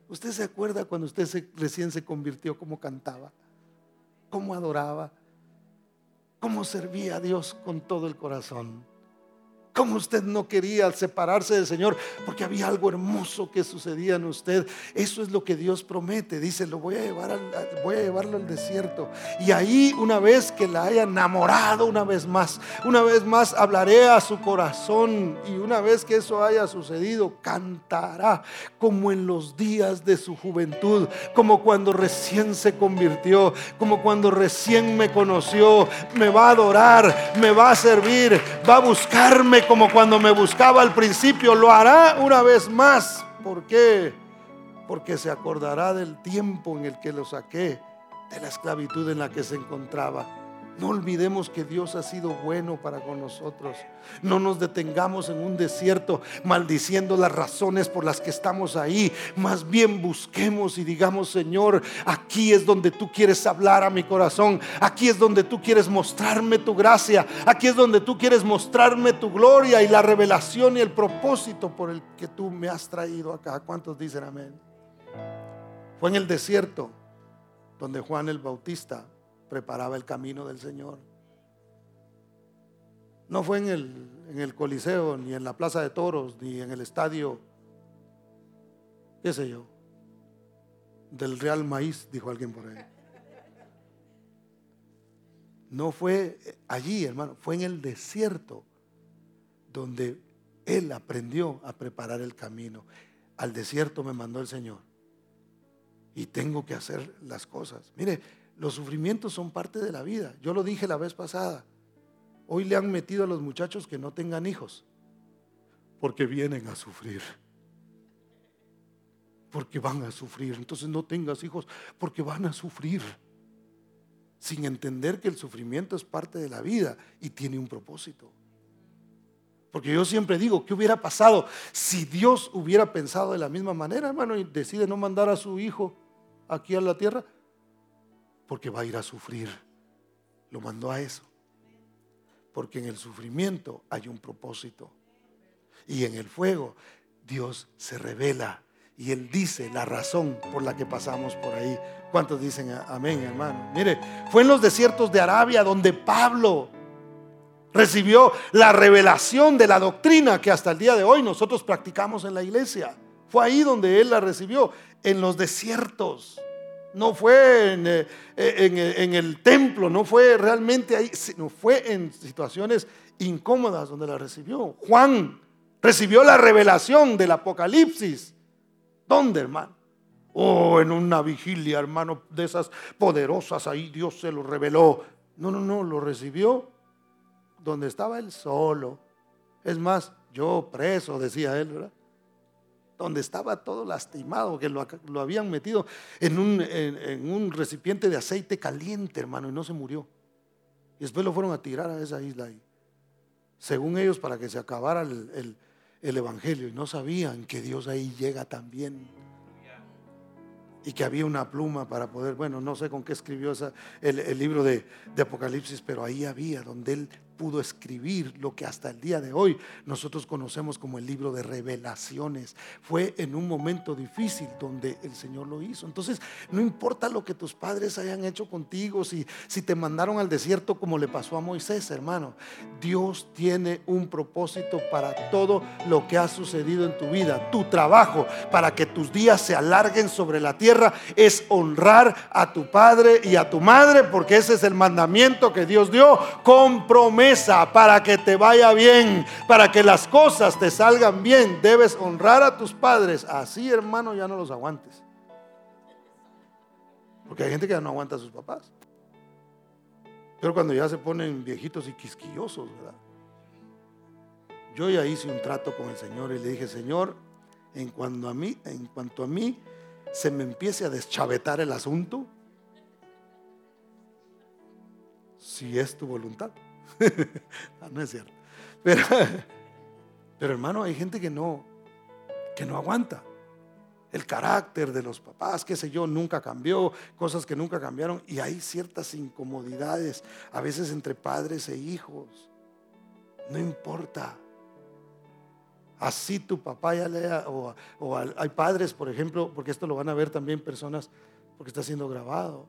¿Usted se acuerda cuando usted recién se convirtió, cómo cantaba, cómo adoraba, cómo servía a Dios con todo el corazón? Como usted no quería separarse del Señor porque había algo hermoso que sucedía en usted. Eso es lo que Dios promete. Dice, lo voy a llevar al, voy a llevarlo al desierto. Y ahí una vez que la haya enamorado una vez más, una vez más hablaré a su corazón y una vez que eso haya sucedido, cantará como en los días de su juventud, como cuando recién se convirtió, como cuando recién me conoció, me va a adorar, me va a servir, va a buscarme como cuando me buscaba al principio, lo hará una vez más. ¿Por qué? Porque se acordará del tiempo en el que lo saqué, de la esclavitud en la que se encontraba no olvidemos que Dios ha sido bueno para con nosotros. No nos detengamos en un desierto maldiciendo las razones por las que estamos ahí. Más bien busquemos y digamos, Señor, aquí es donde tú quieres hablar a mi corazón. Aquí es donde tú quieres mostrarme tu gracia. Aquí es donde tú quieres mostrarme tu gloria y la revelación y el propósito por el que tú me has traído acá. ¿Cuántos dicen amén? Fue en el desierto donde Juan el Bautista preparaba el camino del Señor. No fue en el, en el Coliseo, ni en la Plaza de Toros, ni en el estadio qué sé yo, del real maíz, dijo alguien por ahí. No fue allí, hermano, fue en el desierto donde él aprendió a preparar el camino. Al desierto me mandó el Señor. Y tengo que hacer las cosas. Mire, los sufrimientos son parte de la vida. Yo lo dije la vez pasada. Hoy le han metido a los muchachos que no tengan hijos. Porque vienen a sufrir. Porque van a sufrir. Entonces no tengas hijos porque van a sufrir. Sin entender que el sufrimiento es parte de la vida y tiene un propósito. Porque yo siempre digo, ¿qué hubiera pasado si Dios hubiera pensado de la misma manera, hermano, y decide no mandar a su hijo aquí a la tierra? Porque va a ir a sufrir. Lo mandó a eso. Porque en el sufrimiento hay un propósito. Y en el fuego Dios se revela. Y Él dice la razón por la que pasamos por ahí. ¿Cuántos dicen amén, hermano? Mire, fue en los desiertos de Arabia donde Pablo Recibió la revelación de la doctrina que hasta el día de hoy nosotros practicamos en la iglesia. Fue ahí donde él la recibió, en los desiertos. No fue en, eh, en, el templo, no fue realmente ahí, sino fue en situaciones incómodas donde la recibió. Juan recibió la revelación del Apocalipsis. ¿Dónde, hermano? Oh, en una vigilia, hermano, de esas poderosas, ahí Dios se lo reveló. No, no, no, lo recibió donde estaba él solo. Es más, yo preso, decía él, ¿verdad? Donde estaba todo lastimado, que lo, habían metido en un, en, un, recipiente de aceite caliente, hermano, y no se murió. Y después lo fueron a tirar a esa isla ahí. Según ellos, para que se acabara el, el evangelio. Y no sabían que Dios ahí llega también y que había una pluma para poder, bueno, no sé con qué escribió esa, el, libro de, de, Apocalipsis, pero ahí había donde él pudo escribir lo que hasta el día de hoy nosotros conocemos como el libro de revelaciones. Fue en un momento difícil donde el Señor lo hizo. Entonces, no importa lo que tus padres hayan hecho contigo, si, si te mandaron al desierto como le pasó a Moisés, hermano, Dios tiene un propósito para todo lo que ha sucedido en tu vida. Tu trabajo para que tus días se alarguen sobre la tierra es honrar a tu padre y a tu madre, porque ese es el mandamiento que Dios dio. Para que te vaya bien, para que las cosas te salgan bien. Debes honrar a tus padres. Así, hermano, ya no los aguantes. Porque hay gente que ya no aguanta a sus papás. Pero cuando ya se ponen viejitos y quisquillosos, ¿verdad? Yo ya hice un trato con el Señor y le dije, Señor, en cuanto a mí, en cuanto a mí se me empiece a deschavetar el asunto, si es tu voluntad. no, es cierto. Pero, pero hermano, hay gente que no, que no aguanta. El carácter de los papás, qué sé yo, nunca cambió, cosas que nunca cambiaron. Y hay ciertas incomodidades, a veces entre padres e hijos. No importa. Así tu papá ya lea, o, o hay padres, por ejemplo, porque esto lo van a ver también personas, porque está siendo grabado.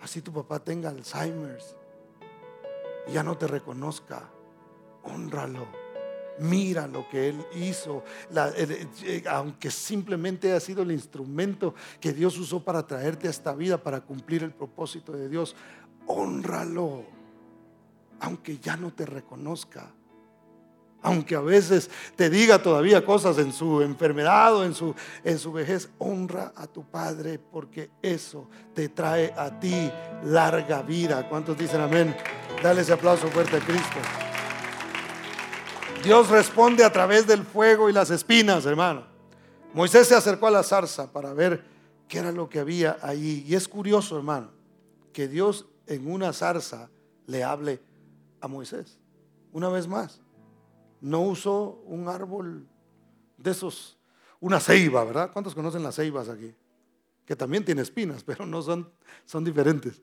Así tu papá tenga Alzheimer's ya no te reconozca, honralo. Mira lo que Él hizo, eh, aunque simplemente ha sido el instrumento que Dios usó para traerte a esta vida, para cumplir el propósito de Dios. Honralo, aunque ya no te reconozca aunque a veces te diga todavía cosas en su enfermedad o en su, en su vejez, honra a tu Padre porque eso te trae a ti larga vida. ¿Cuántos dicen amén? Dale ese aplauso fuerte a Cristo. Dios responde a través del fuego y las espinas, hermano. Moisés se acercó a la zarza para ver qué era lo que había ahí. Y es curioso, hermano, que Dios en una zarza le hable a Moisés. Una vez más no usó un árbol de esos, una ceiba, ¿verdad? ¿Cuántos conocen las ceibas aquí? Que también tiene espinas, pero no son, son diferentes.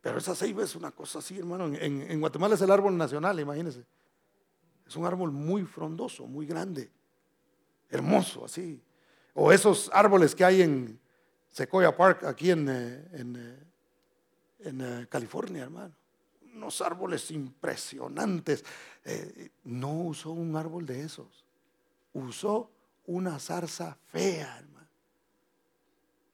Pero esa ceiba es una cosa así, hermano. En, Guatemala es el árbol nacional, imagínense. Es un árbol muy frondoso, muy grande, hermoso, así. O esos árboles que hay en Sequoia Park, aquí en, eh, en, eh, en eh, California, hermano unos árboles impresionantes. Eh, no usó un árbol de esos, usó una zarza fea, hermano,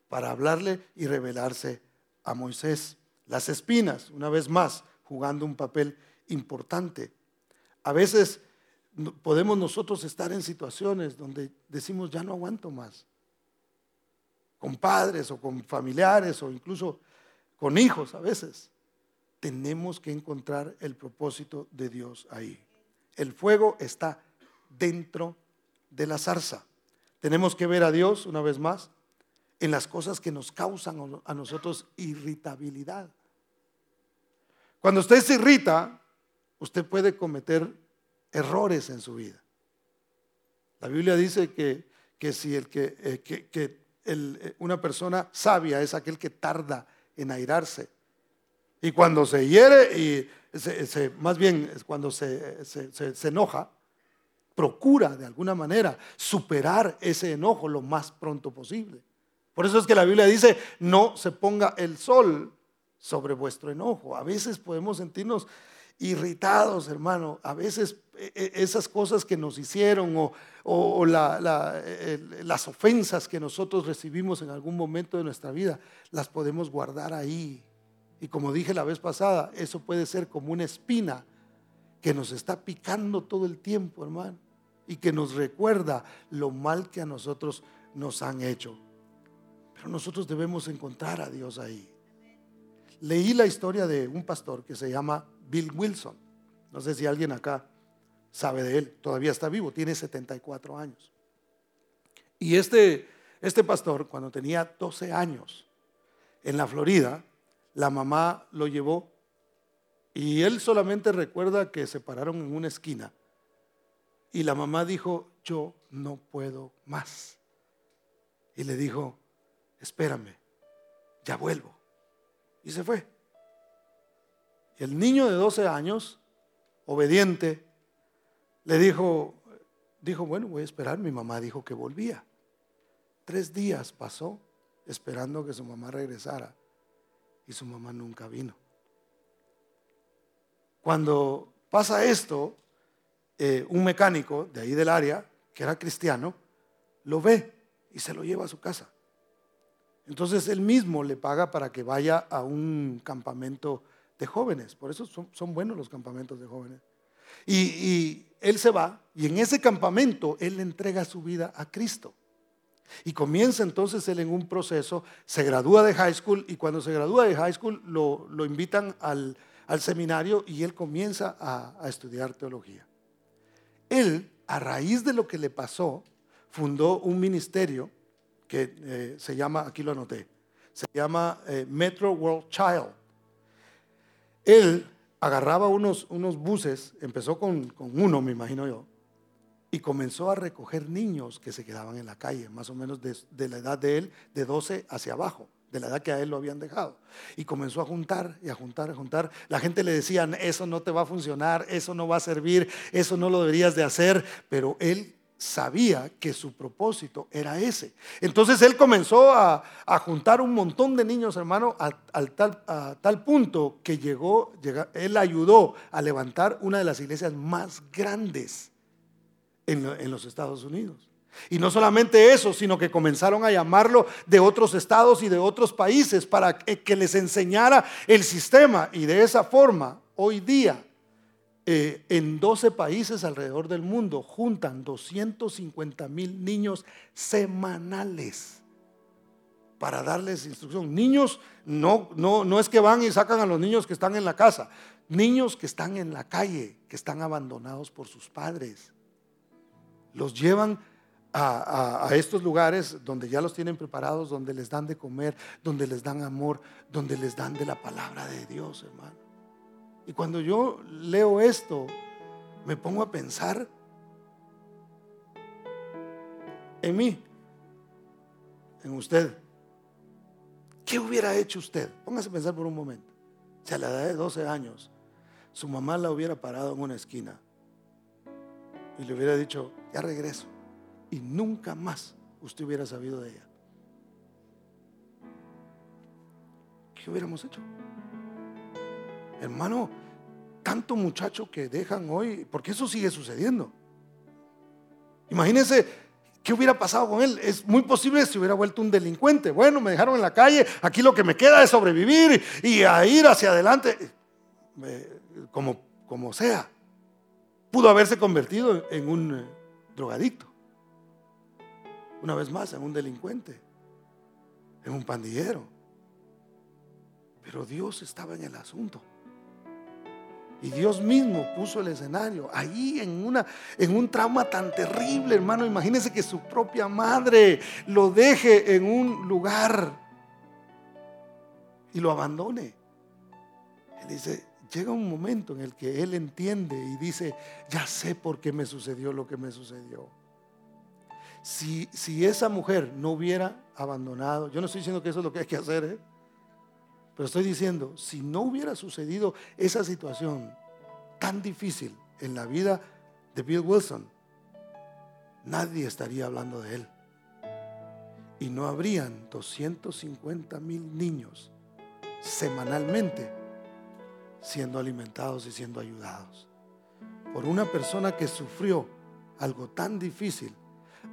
para hablarle y revelarse a Moisés. Las espinas, una vez más, jugando un papel importante. A veces podemos nosotros estar en situaciones donde decimos, ya no aguanto más. Con padres o con familiares o incluso con hijos a veces. Tenemos que encontrar el propósito de Dios ahí. El fuego está dentro de la zarza. Tenemos que ver a Dios, una vez más, en las cosas que nos causan a nosotros irritabilidad. Cuando usted se irrita, usted puede cometer errores en su vida. La Biblia dice que, que si el que, eh, que, eh, una persona sabia es aquel que tarda en airarse. Y cuando se hiere, y más bien cuando se, se enoja, procura de alguna manera superar ese enojo lo más pronto posible. Por eso es que la Biblia dice, no se ponga el sol sobre vuestro enojo. A veces podemos sentirnos irritados, hermano. A veces e, e, esas cosas que nos hicieron o, las ofensas que nosotros recibimos en algún momento de nuestra vida, las podemos guardar ahí. Y como dije la vez pasada, eso puede ser como una espina que nos está picando todo el tiempo, hermano, y que nos recuerda lo mal que a nosotros nos han hecho. Pero nosotros debemos encontrar a Dios ahí. Leí la historia de un pastor que se llama Bill Wilson. No sé si alguien acá sabe de él. Todavía está vivo, tiene 74 años. Y este, este pastor, cuando tenía 12 años, en la Florida, la mamá lo llevó y él solamente recuerda que se pararon en una esquina y la mamá dijo, yo no puedo más. Y le dijo, espérame, ya vuelvo. Y se fue. Y el niño de 12 años, obediente, le dijo, dijo, bueno, voy a esperar. Mi mamá dijo que volvía. Tres días pasó esperando que su mamá regresara y su mamá nunca vino. Cuando pasa esto, eh, un mecánico de ahí del área, que era cristiano, lo ve y se lo lleva a su casa. Entonces él mismo le paga para que vaya a un campamento de jóvenes. Por eso son, buenos los campamentos de jóvenes. Y, él se va y en ese campamento él entrega su vida a Cristo. Y comienza entonces él en un proceso, se gradúa de high school y cuando se gradúa de high school lo, invitan al, seminario y él comienza a, estudiar teología. Él, a raíz de lo que le pasó, fundó un ministerio que eh, se llama, aquí lo anoté, se llama eh, Metro World Child él agarraba unos, unos buses, empezó con, uno, me imagino yo, y comenzó a recoger niños que se quedaban en la calle, más o menos de, la edad de él, de 12 hacia abajo, de la edad que a él lo habían dejado. Y comenzó a juntar y a juntar, a juntar. La gente le decía, eso no te va a funcionar, eso no va a servir, eso no lo deberías de hacer, pero él sabía que su propósito era ese. Entonces él comenzó a, juntar un montón de niños, hermano, al, tal, a tal punto que llegó, él ayudó a levantar una de las iglesias más grandes en, los Estados Unidos. Y no solamente eso, sino que comenzaron a llamarlo de otros estados y de otros países para que les enseñara el sistema. Y de esa forma, hoy día, eh, en 12 países alrededor del mundo juntan 250 mil niños semanales para darles instrucción. Niños, no, no, no es que van y sacan a los niños que están en la casa, niños que están en la calle, que están abandonados por sus padres. Los llevan a, estos lugares donde ya los tienen preparados, donde les dan de comer, donde les dan amor, donde les dan de la palabra de Dios, hermano. Y cuando yo leo esto, me pongo a pensar en mí, en usted. ¿Qué hubiera hecho usted? Póngase a pensar por un momento. Si a la edad de 12 años su mamá la hubiera parado en una esquina y le hubiera dicho, ya regreso, y nunca más usted hubiera sabido de ella. ¿Qué hubiéramos hecho? Hermano, tanto muchacho que dejan hoy, porque eso sigue sucediendo. Imagínense ¿Qué hubiera pasado con él? Es muy posible se hubiera vuelto un delincuente. Bueno, me dejaron en la calle, aquí lo que me queda es sobrevivir y a ir hacia adelante, eh, como, como sea. Pudo haberse convertido en un eh, drogadicto. Una vez más, en un delincuente, en un pandillero. Pero Dios estaba en el asunto. Y Dios mismo puso el escenario ahí en, una, en un trauma tan terrible, hermano. Imagínese que su propia madre lo deje en un lugar y lo abandone. Él dice, llega un momento en el que él entiende y dice, ya sé por qué me sucedió lo que me sucedió. Si, si esa mujer no hubiera abandonado, yo no estoy diciendo que eso es lo que hay que hacer, ¿eh? Pero estoy diciendo, si no hubiera sucedido esa situación tan difícil en la vida de Bill Wilson, nadie estaría hablando de él. Y no habrían 250 mil niños semanalmente siendo alimentados y siendo ayudados. Por una persona que sufrió algo tan difícil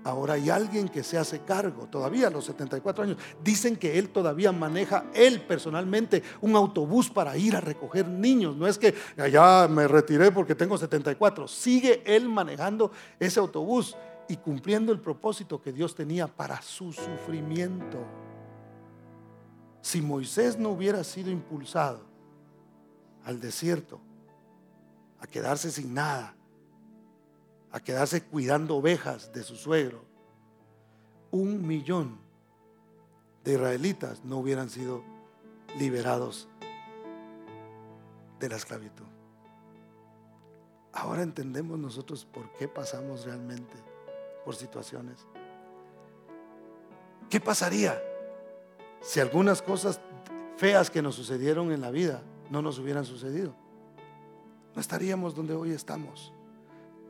Ahora hay alguien que se hace cargo, todavía a los 74 años. Dicen que él todavía maneja, él personalmente, un autobús para ir a recoger niños. No es que ya me retiré porque tengo 74. Sigue él manejando ese autobús y cumpliendo el propósito que Dios tenía para su sufrimiento. Si Moisés no hubiera sido impulsado al desierto, a quedarse sin nada, a quedarse cuidando ovejas de su suegro, un millón de israelitas no hubieran sido liberados de la esclavitud. Ahora entendemos nosotros por qué pasamos realmente por situaciones. ¿Qué pasaría si algunas cosas feas que nos sucedieron en la vida no nos hubieran sucedido? No estaríamos donde hoy estamos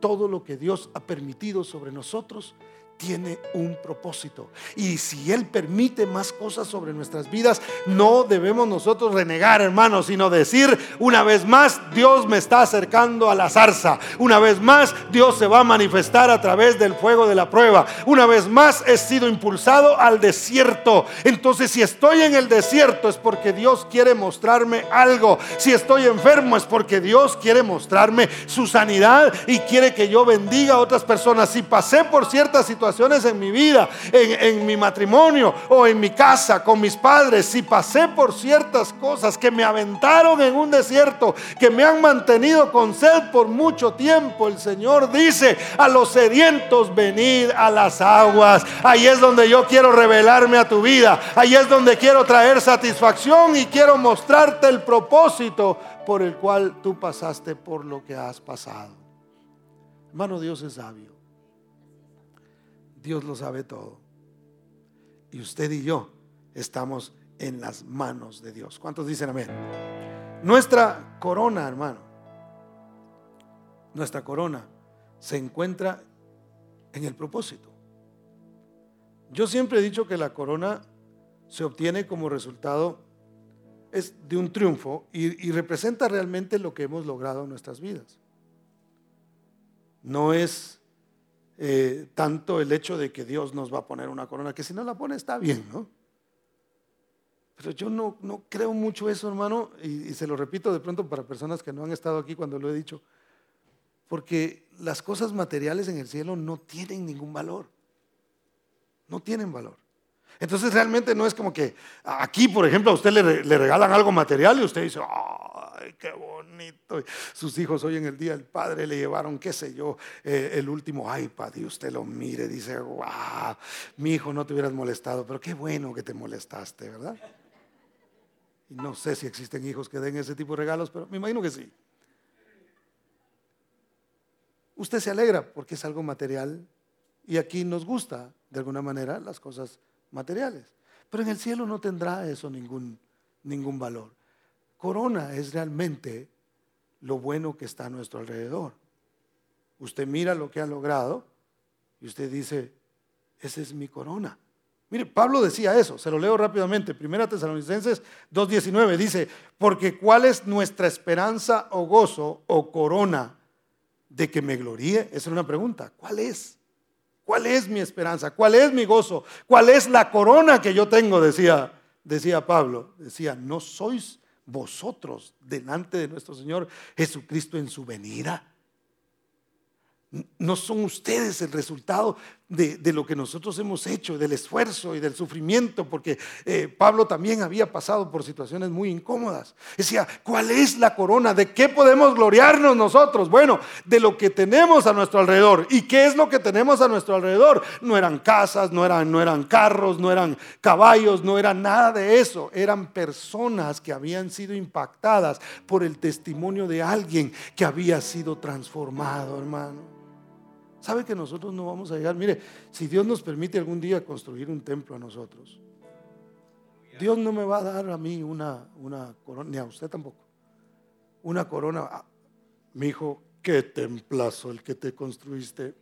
todo lo que Dios ha permitido sobre nosotros tiene un propósito. Y si Él permite más cosas sobre nuestras vidas, no debemos nosotros renegar, hermanos, sino decir una vez más, Dios me está acercando a la zarza. Una vez más, Dios se va a manifestar a través del fuego de la prueba. Una vez más, he sido impulsado al desierto. Entonces, si estoy en el desierto es porque Dios quiere mostrarme algo. Si estoy enfermo es porque Dios quiere mostrarme su sanidad y quiere que yo bendiga a otras personas. Si pasé por ciertas situaciones, en mi vida, en, en mi matrimonio o en mi casa con mis padres, si pasé por ciertas cosas que me aventaron en un desierto, que me han mantenido con sed por mucho tiempo, el Señor dice a los sedientos, venid a las aguas. Ahí es donde yo quiero revelarme a tu vida. Ahí es donde quiero traer satisfacción y quiero mostrarte el propósito por el cual tú pasaste por lo que has pasado. Hermano, Dios es sabio. Dios lo sabe todo. Y usted y yo estamos en las manos de Dios. ¿Cuántos dicen amén? Nuestra corona, hermano, nuestra corona se encuentra en el propósito. Yo siempre he dicho que la corona se obtiene como resultado es de un triunfo y, y, representa realmente lo que hemos logrado en nuestras vidas. No es eh, tanto el hecho de que Dios nos va a poner una corona, que si no la pone está bien, ¿no? Pero yo no, no creo mucho eso, hermano, y, se lo repito de pronto para personas que no han estado aquí cuando lo he dicho, porque las cosas materiales en el cielo no tienen ningún valor, no tienen valor. Entonces realmente no es como que aquí, por ejemplo, a usted le, le regalan algo material y usted dice, ay, qué bonito. Sus hijos hoy en el Día del Padre le llevaron, qué sé yo, eh, el último iPad y usted lo mire, dice, wow, mi hijo no te hubieras molestado, pero qué bueno que te molestaste, ¿verdad? Y no sé si existen hijos que den ese tipo de regalos, pero me imagino que sí. Usted se alegra porque es algo material y aquí nos gusta, de alguna manera, las cosas materiales. Pero en el cielo no tendrá eso ningún, ningún valor. Corona es realmente lo bueno que está a nuestro alrededor. Usted mira lo que ha logrado y usted dice, esa es mi corona. Mire, Pablo decía eso, se lo leo rápidamente. Primera Tesalonicenses 2.19 dice, porque ¿cuál es nuestra esperanza o gozo o corona de que me gloríe? Esa es una pregunta. ¿Cuál es? ¿Cuál es mi esperanza? ¿Cuál es mi gozo? ¿Cuál es la corona que yo tengo? Decía, decía Pablo. Decía, no sois vosotros delante de nuestro Señor Jesucristo en su venida. No son ustedes el resultado de, lo que nosotros hemos hecho, del esfuerzo y del sufrimiento, porque eh, Pablo también había pasado por situaciones muy incómodas. Decía, ¿cuál es la corona? ¿De qué podemos gloriarnos nosotros? Bueno, de lo que tenemos a nuestro alrededor. ¿Y qué es lo que tenemos a nuestro alrededor? No eran casas, no eran, no eran carros, no eran caballos, no era nada de eso. Eran personas que habían sido impactadas por el testimonio de alguien que había sido transformado, hermano. ¿Sabe que nosotros no vamos a llegar? Mire, si Dios nos permite algún día construir un templo a nosotros, Dios no me va a dar a mí una, una corona, ni a usted tampoco, una corona. Mi hijo, qué templazo el que te construiste.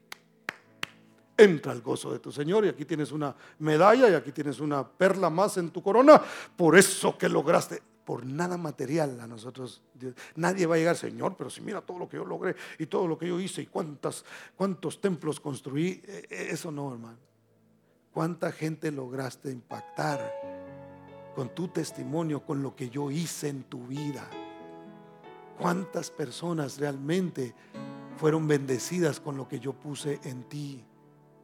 Entra al gozo de tu Señor y aquí tienes una medalla y aquí tienes una perla más en tu corona por eso que lograste por nada material a nosotros. Nadie va a llegar, Señor, pero si mira todo lo que yo logré y todo lo que yo hice y cuántas, cuántos templos construí, e, e, eso no, hermano. ¿Cuánta gente lograste impactar con tu testimonio, con lo que yo hice en tu vida? ¿Cuántas personas realmente fueron bendecidas con lo que yo puse en ti?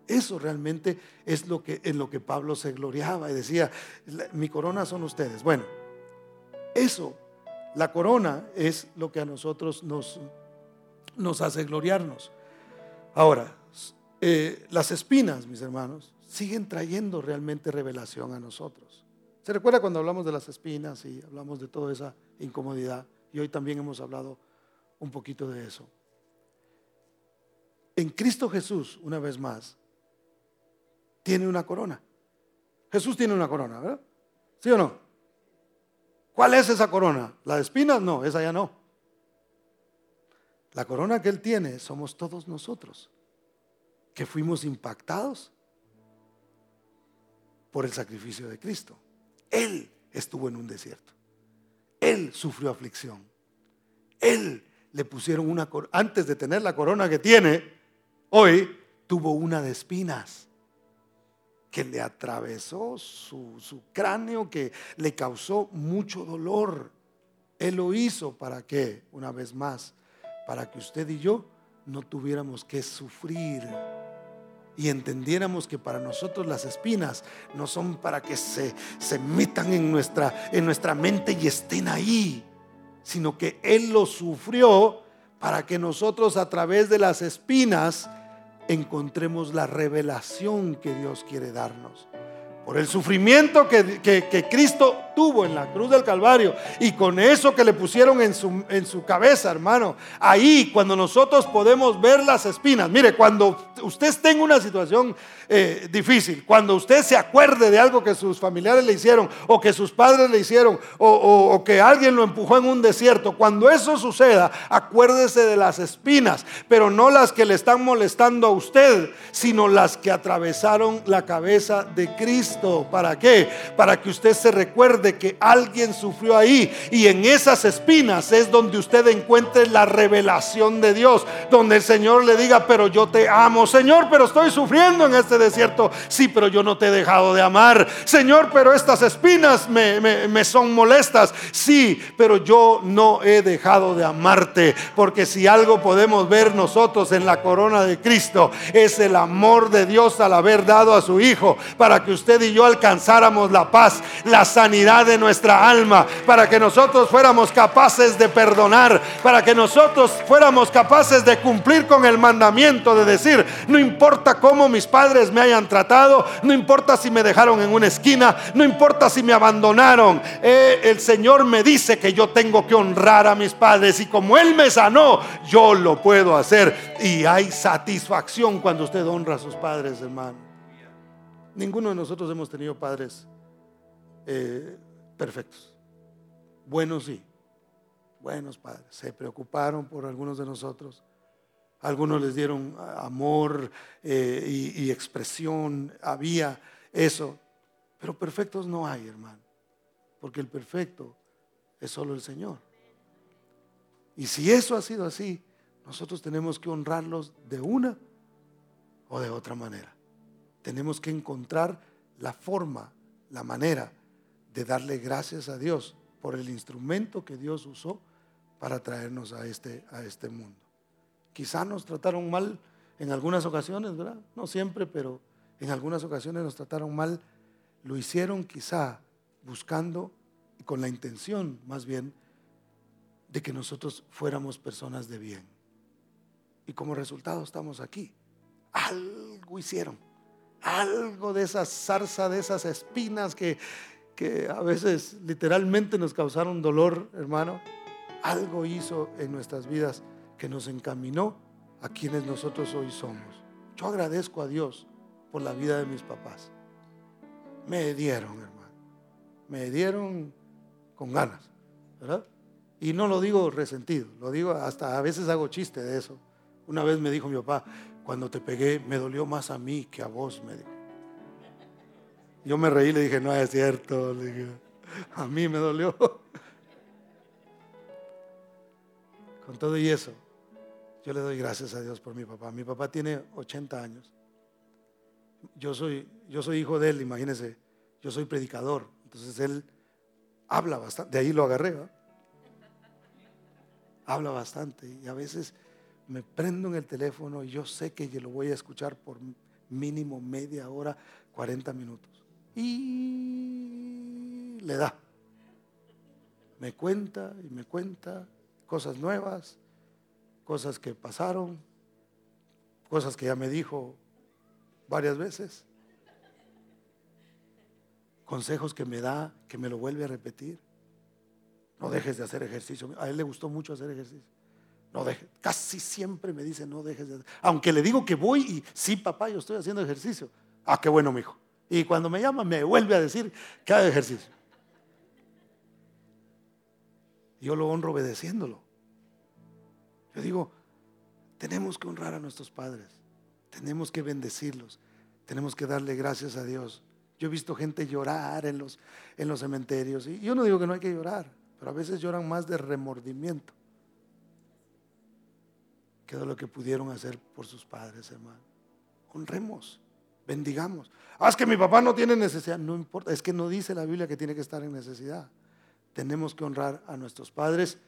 Eso realmente es lo que en lo que Pablo se gloriaba y decía, mi corona son ustedes. Bueno, eso, la corona, es lo que a nosotros nos, nos hace gloriarnos. Ahora, eh, las espinas, mis hermanos, siguen trayendo realmente revelación a nosotros. ¿Se recuerda cuando hablamos de las espinas y hablamos de toda esa incomodidad? Y hoy también hemos hablado un poquito de eso. En Cristo Jesús, una vez más, tiene una corona. Jesús tiene una corona, ¿verdad? ¿Sí o no? ¿Cuál es esa corona? ¿La de espinas? No, esa ya no. La corona que Él tiene somos todos nosotros, que fuimos impactados por el sacrificio de Cristo. Él estuvo en un desierto. Él sufrió aflicción. Él le pusieron una corona. Antes de tener la corona que tiene, hoy tuvo una de espinas que le atravesó su, cráneo, que le causó mucho dolor. Él lo hizo para que, una vez más, para que usted y yo no tuviéramos que sufrir y entendiéramos que para nosotros las espinas no son para que se, se metan en nuestra, en nuestra mente y estén ahí, sino que Él lo sufrió para que nosotros a través de las espinas encontremos la revelación que Dios quiere darnos. Por el sufrimiento que, que Cristo tuvo en la cruz del Calvario y con eso que le pusieron en su, en su cabeza, hermano. Ahí, cuando nosotros podemos ver las espinas, mire, cuando usted esté una situación eh, difícil, cuando usted se acuerde de algo que sus familiares le hicieron o que sus padres le hicieron o, que alguien lo empujó en un desierto, cuando eso suceda, acuérdese de las espinas, pero no las que le están molestando a usted, sino las que atravesaron la cabeza de Cristo. ¿Para qué? Para que usted se recuerde que alguien sufrió ahí. Y en esas espinas es donde usted encuentre la revelación de Dios. Donde el Señor le diga, pero yo te amo. Señor, pero estoy sufriendo en este desierto. Sí, pero yo no te he dejado de amar. Señor, pero estas espinas me, me son molestas. Sí, pero yo no he dejado de amarte. Porque si algo podemos ver nosotros en la corona de Cristo, es el amor de Dios al haber dado a su Hijo para que usted y yo alcanzáramos la paz, la sanidad de nuestra alma, para que nosotros fuéramos capaces de perdonar, para que nosotros fuéramos capaces de cumplir con el mandamiento de decir, no importa cómo mis padres me hayan tratado, no importa si me dejaron en una esquina, no importa si me abandonaron, eh, el Señor me dice que yo tengo que honrar a mis padres y como Él me sanó, yo lo puedo hacer. Y hay satisfacción cuando usted honra a sus padres, hermano. Ninguno de nosotros hemos tenido padres eh, perfectos. Buenos sí. Buenos padres. Se preocuparon por algunos de nosotros. Algunos les dieron amor eh, y, expresión. Había eso. Pero perfectos no hay, hermano. Porque el perfecto es solo el Señor. Y si eso ha sido así, nosotros tenemos que honrarlos de una o de otra manera. Tenemos que encontrar la forma, la manera de darle gracias a Dios por el instrumento que Dios usó para traernos a este, a este mundo. Quizá nos trataron mal en algunas ocasiones, ¿verdad? No siempre, pero en algunas ocasiones nos trataron mal. Lo hicieron quizá buscando y con la intención más bien de que nosotros fuéramos personas de bien. Y como resultado estamos aquí. Algo hicieron. Algo de esa zarza, de esas espinas que, que a veces literalmente nos causaron dolor, hermano. Algo hizo en nuestras vidas que nos encaminó a quienes nosotros hoy somos. Yo agradezco a Dios por la vida de mis papás. Me dieron, hermano. Me dieron con ganas, ¿verdad? Y no lo digo resentido, lo digo hasta a veces hago chiste de eso. Una vez me dijo mi papá, cuando te pegué me dolió más a mí que a vos, me dijo. Yo me reí y le dije, no es cierto, a mí me dolió. Con todo y eso, yo le doy gracias a Dios por mi papá. Mi papá tiene 80 años. Yo soy, yo soy hijo de él, imagínense. Yo soy predicador. Entonces él habla bastante. De ahí lo agarré. Habla bastante. Y a veces me prendo en el teléfono y yo sé que yo lo voy a escuchar por mínimo media hora, 40 minutos. Y le da. Me cuenta y me cuenta cosas nuevas cosas que pasaron, cosas que ya me dijo varias veces, consejos que me da, que me lo vuelve a repetir. No dejes de hacer ejercicio. A él le gustó mucho hacer ejercicio. No dejes, casi siempre me dice, no dejes de hacer. Aunque le digo que voy y sí, papá, yo estoy haciendo ejercicio. Ah, qué bueno, mi hijo. Y cuando me llama, me vuelve a decir que haga ejercicio. Yo lo honro obedeciéndolo. Yo digo, tenemos que honrar a nuestros padres, tenemos que bendecirlos, tenemos que darle gracias a Dios. Yo he visto gente llorar en los, en los cementerios y yo no digo que no hay que llorar, pero a veces lloran más de remordimiento que de lo que pudieron hacer por sus padres, hermano. Honremos, bendigamos. Ah, es que mi papá no tiene necesidad, no importa, es que no dice la Biblia que tiene que estar en necesidad. Tenemos que honrar a nuestros padres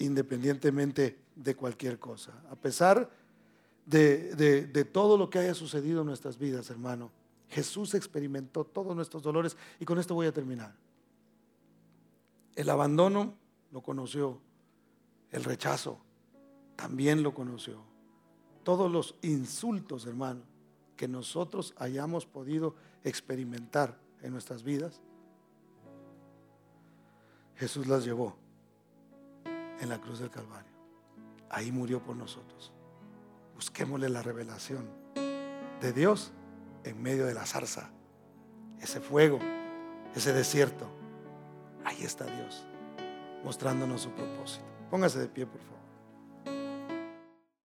independientemente de cualquier cosa. A pesar de, todo lo que haya sucedido en nuestras vidas, hermano, Jesús experimentó todos nuestros dolores y con esto voy a terminar. El abandono lo conoció, el rechazo también lo conoció. Todos los insultos, hermano, que nosotros hayamos podido experimentar en nuestras vidas, Jesús las llevó en la cruz del Calvario. Ahí murió por nosotros. Busquémosle la revelación de Dios en medio de la zarza, ese fuego, ese desierto. Ahí está Dios, mostrándonos su propósito. Póngase de pie, por favor.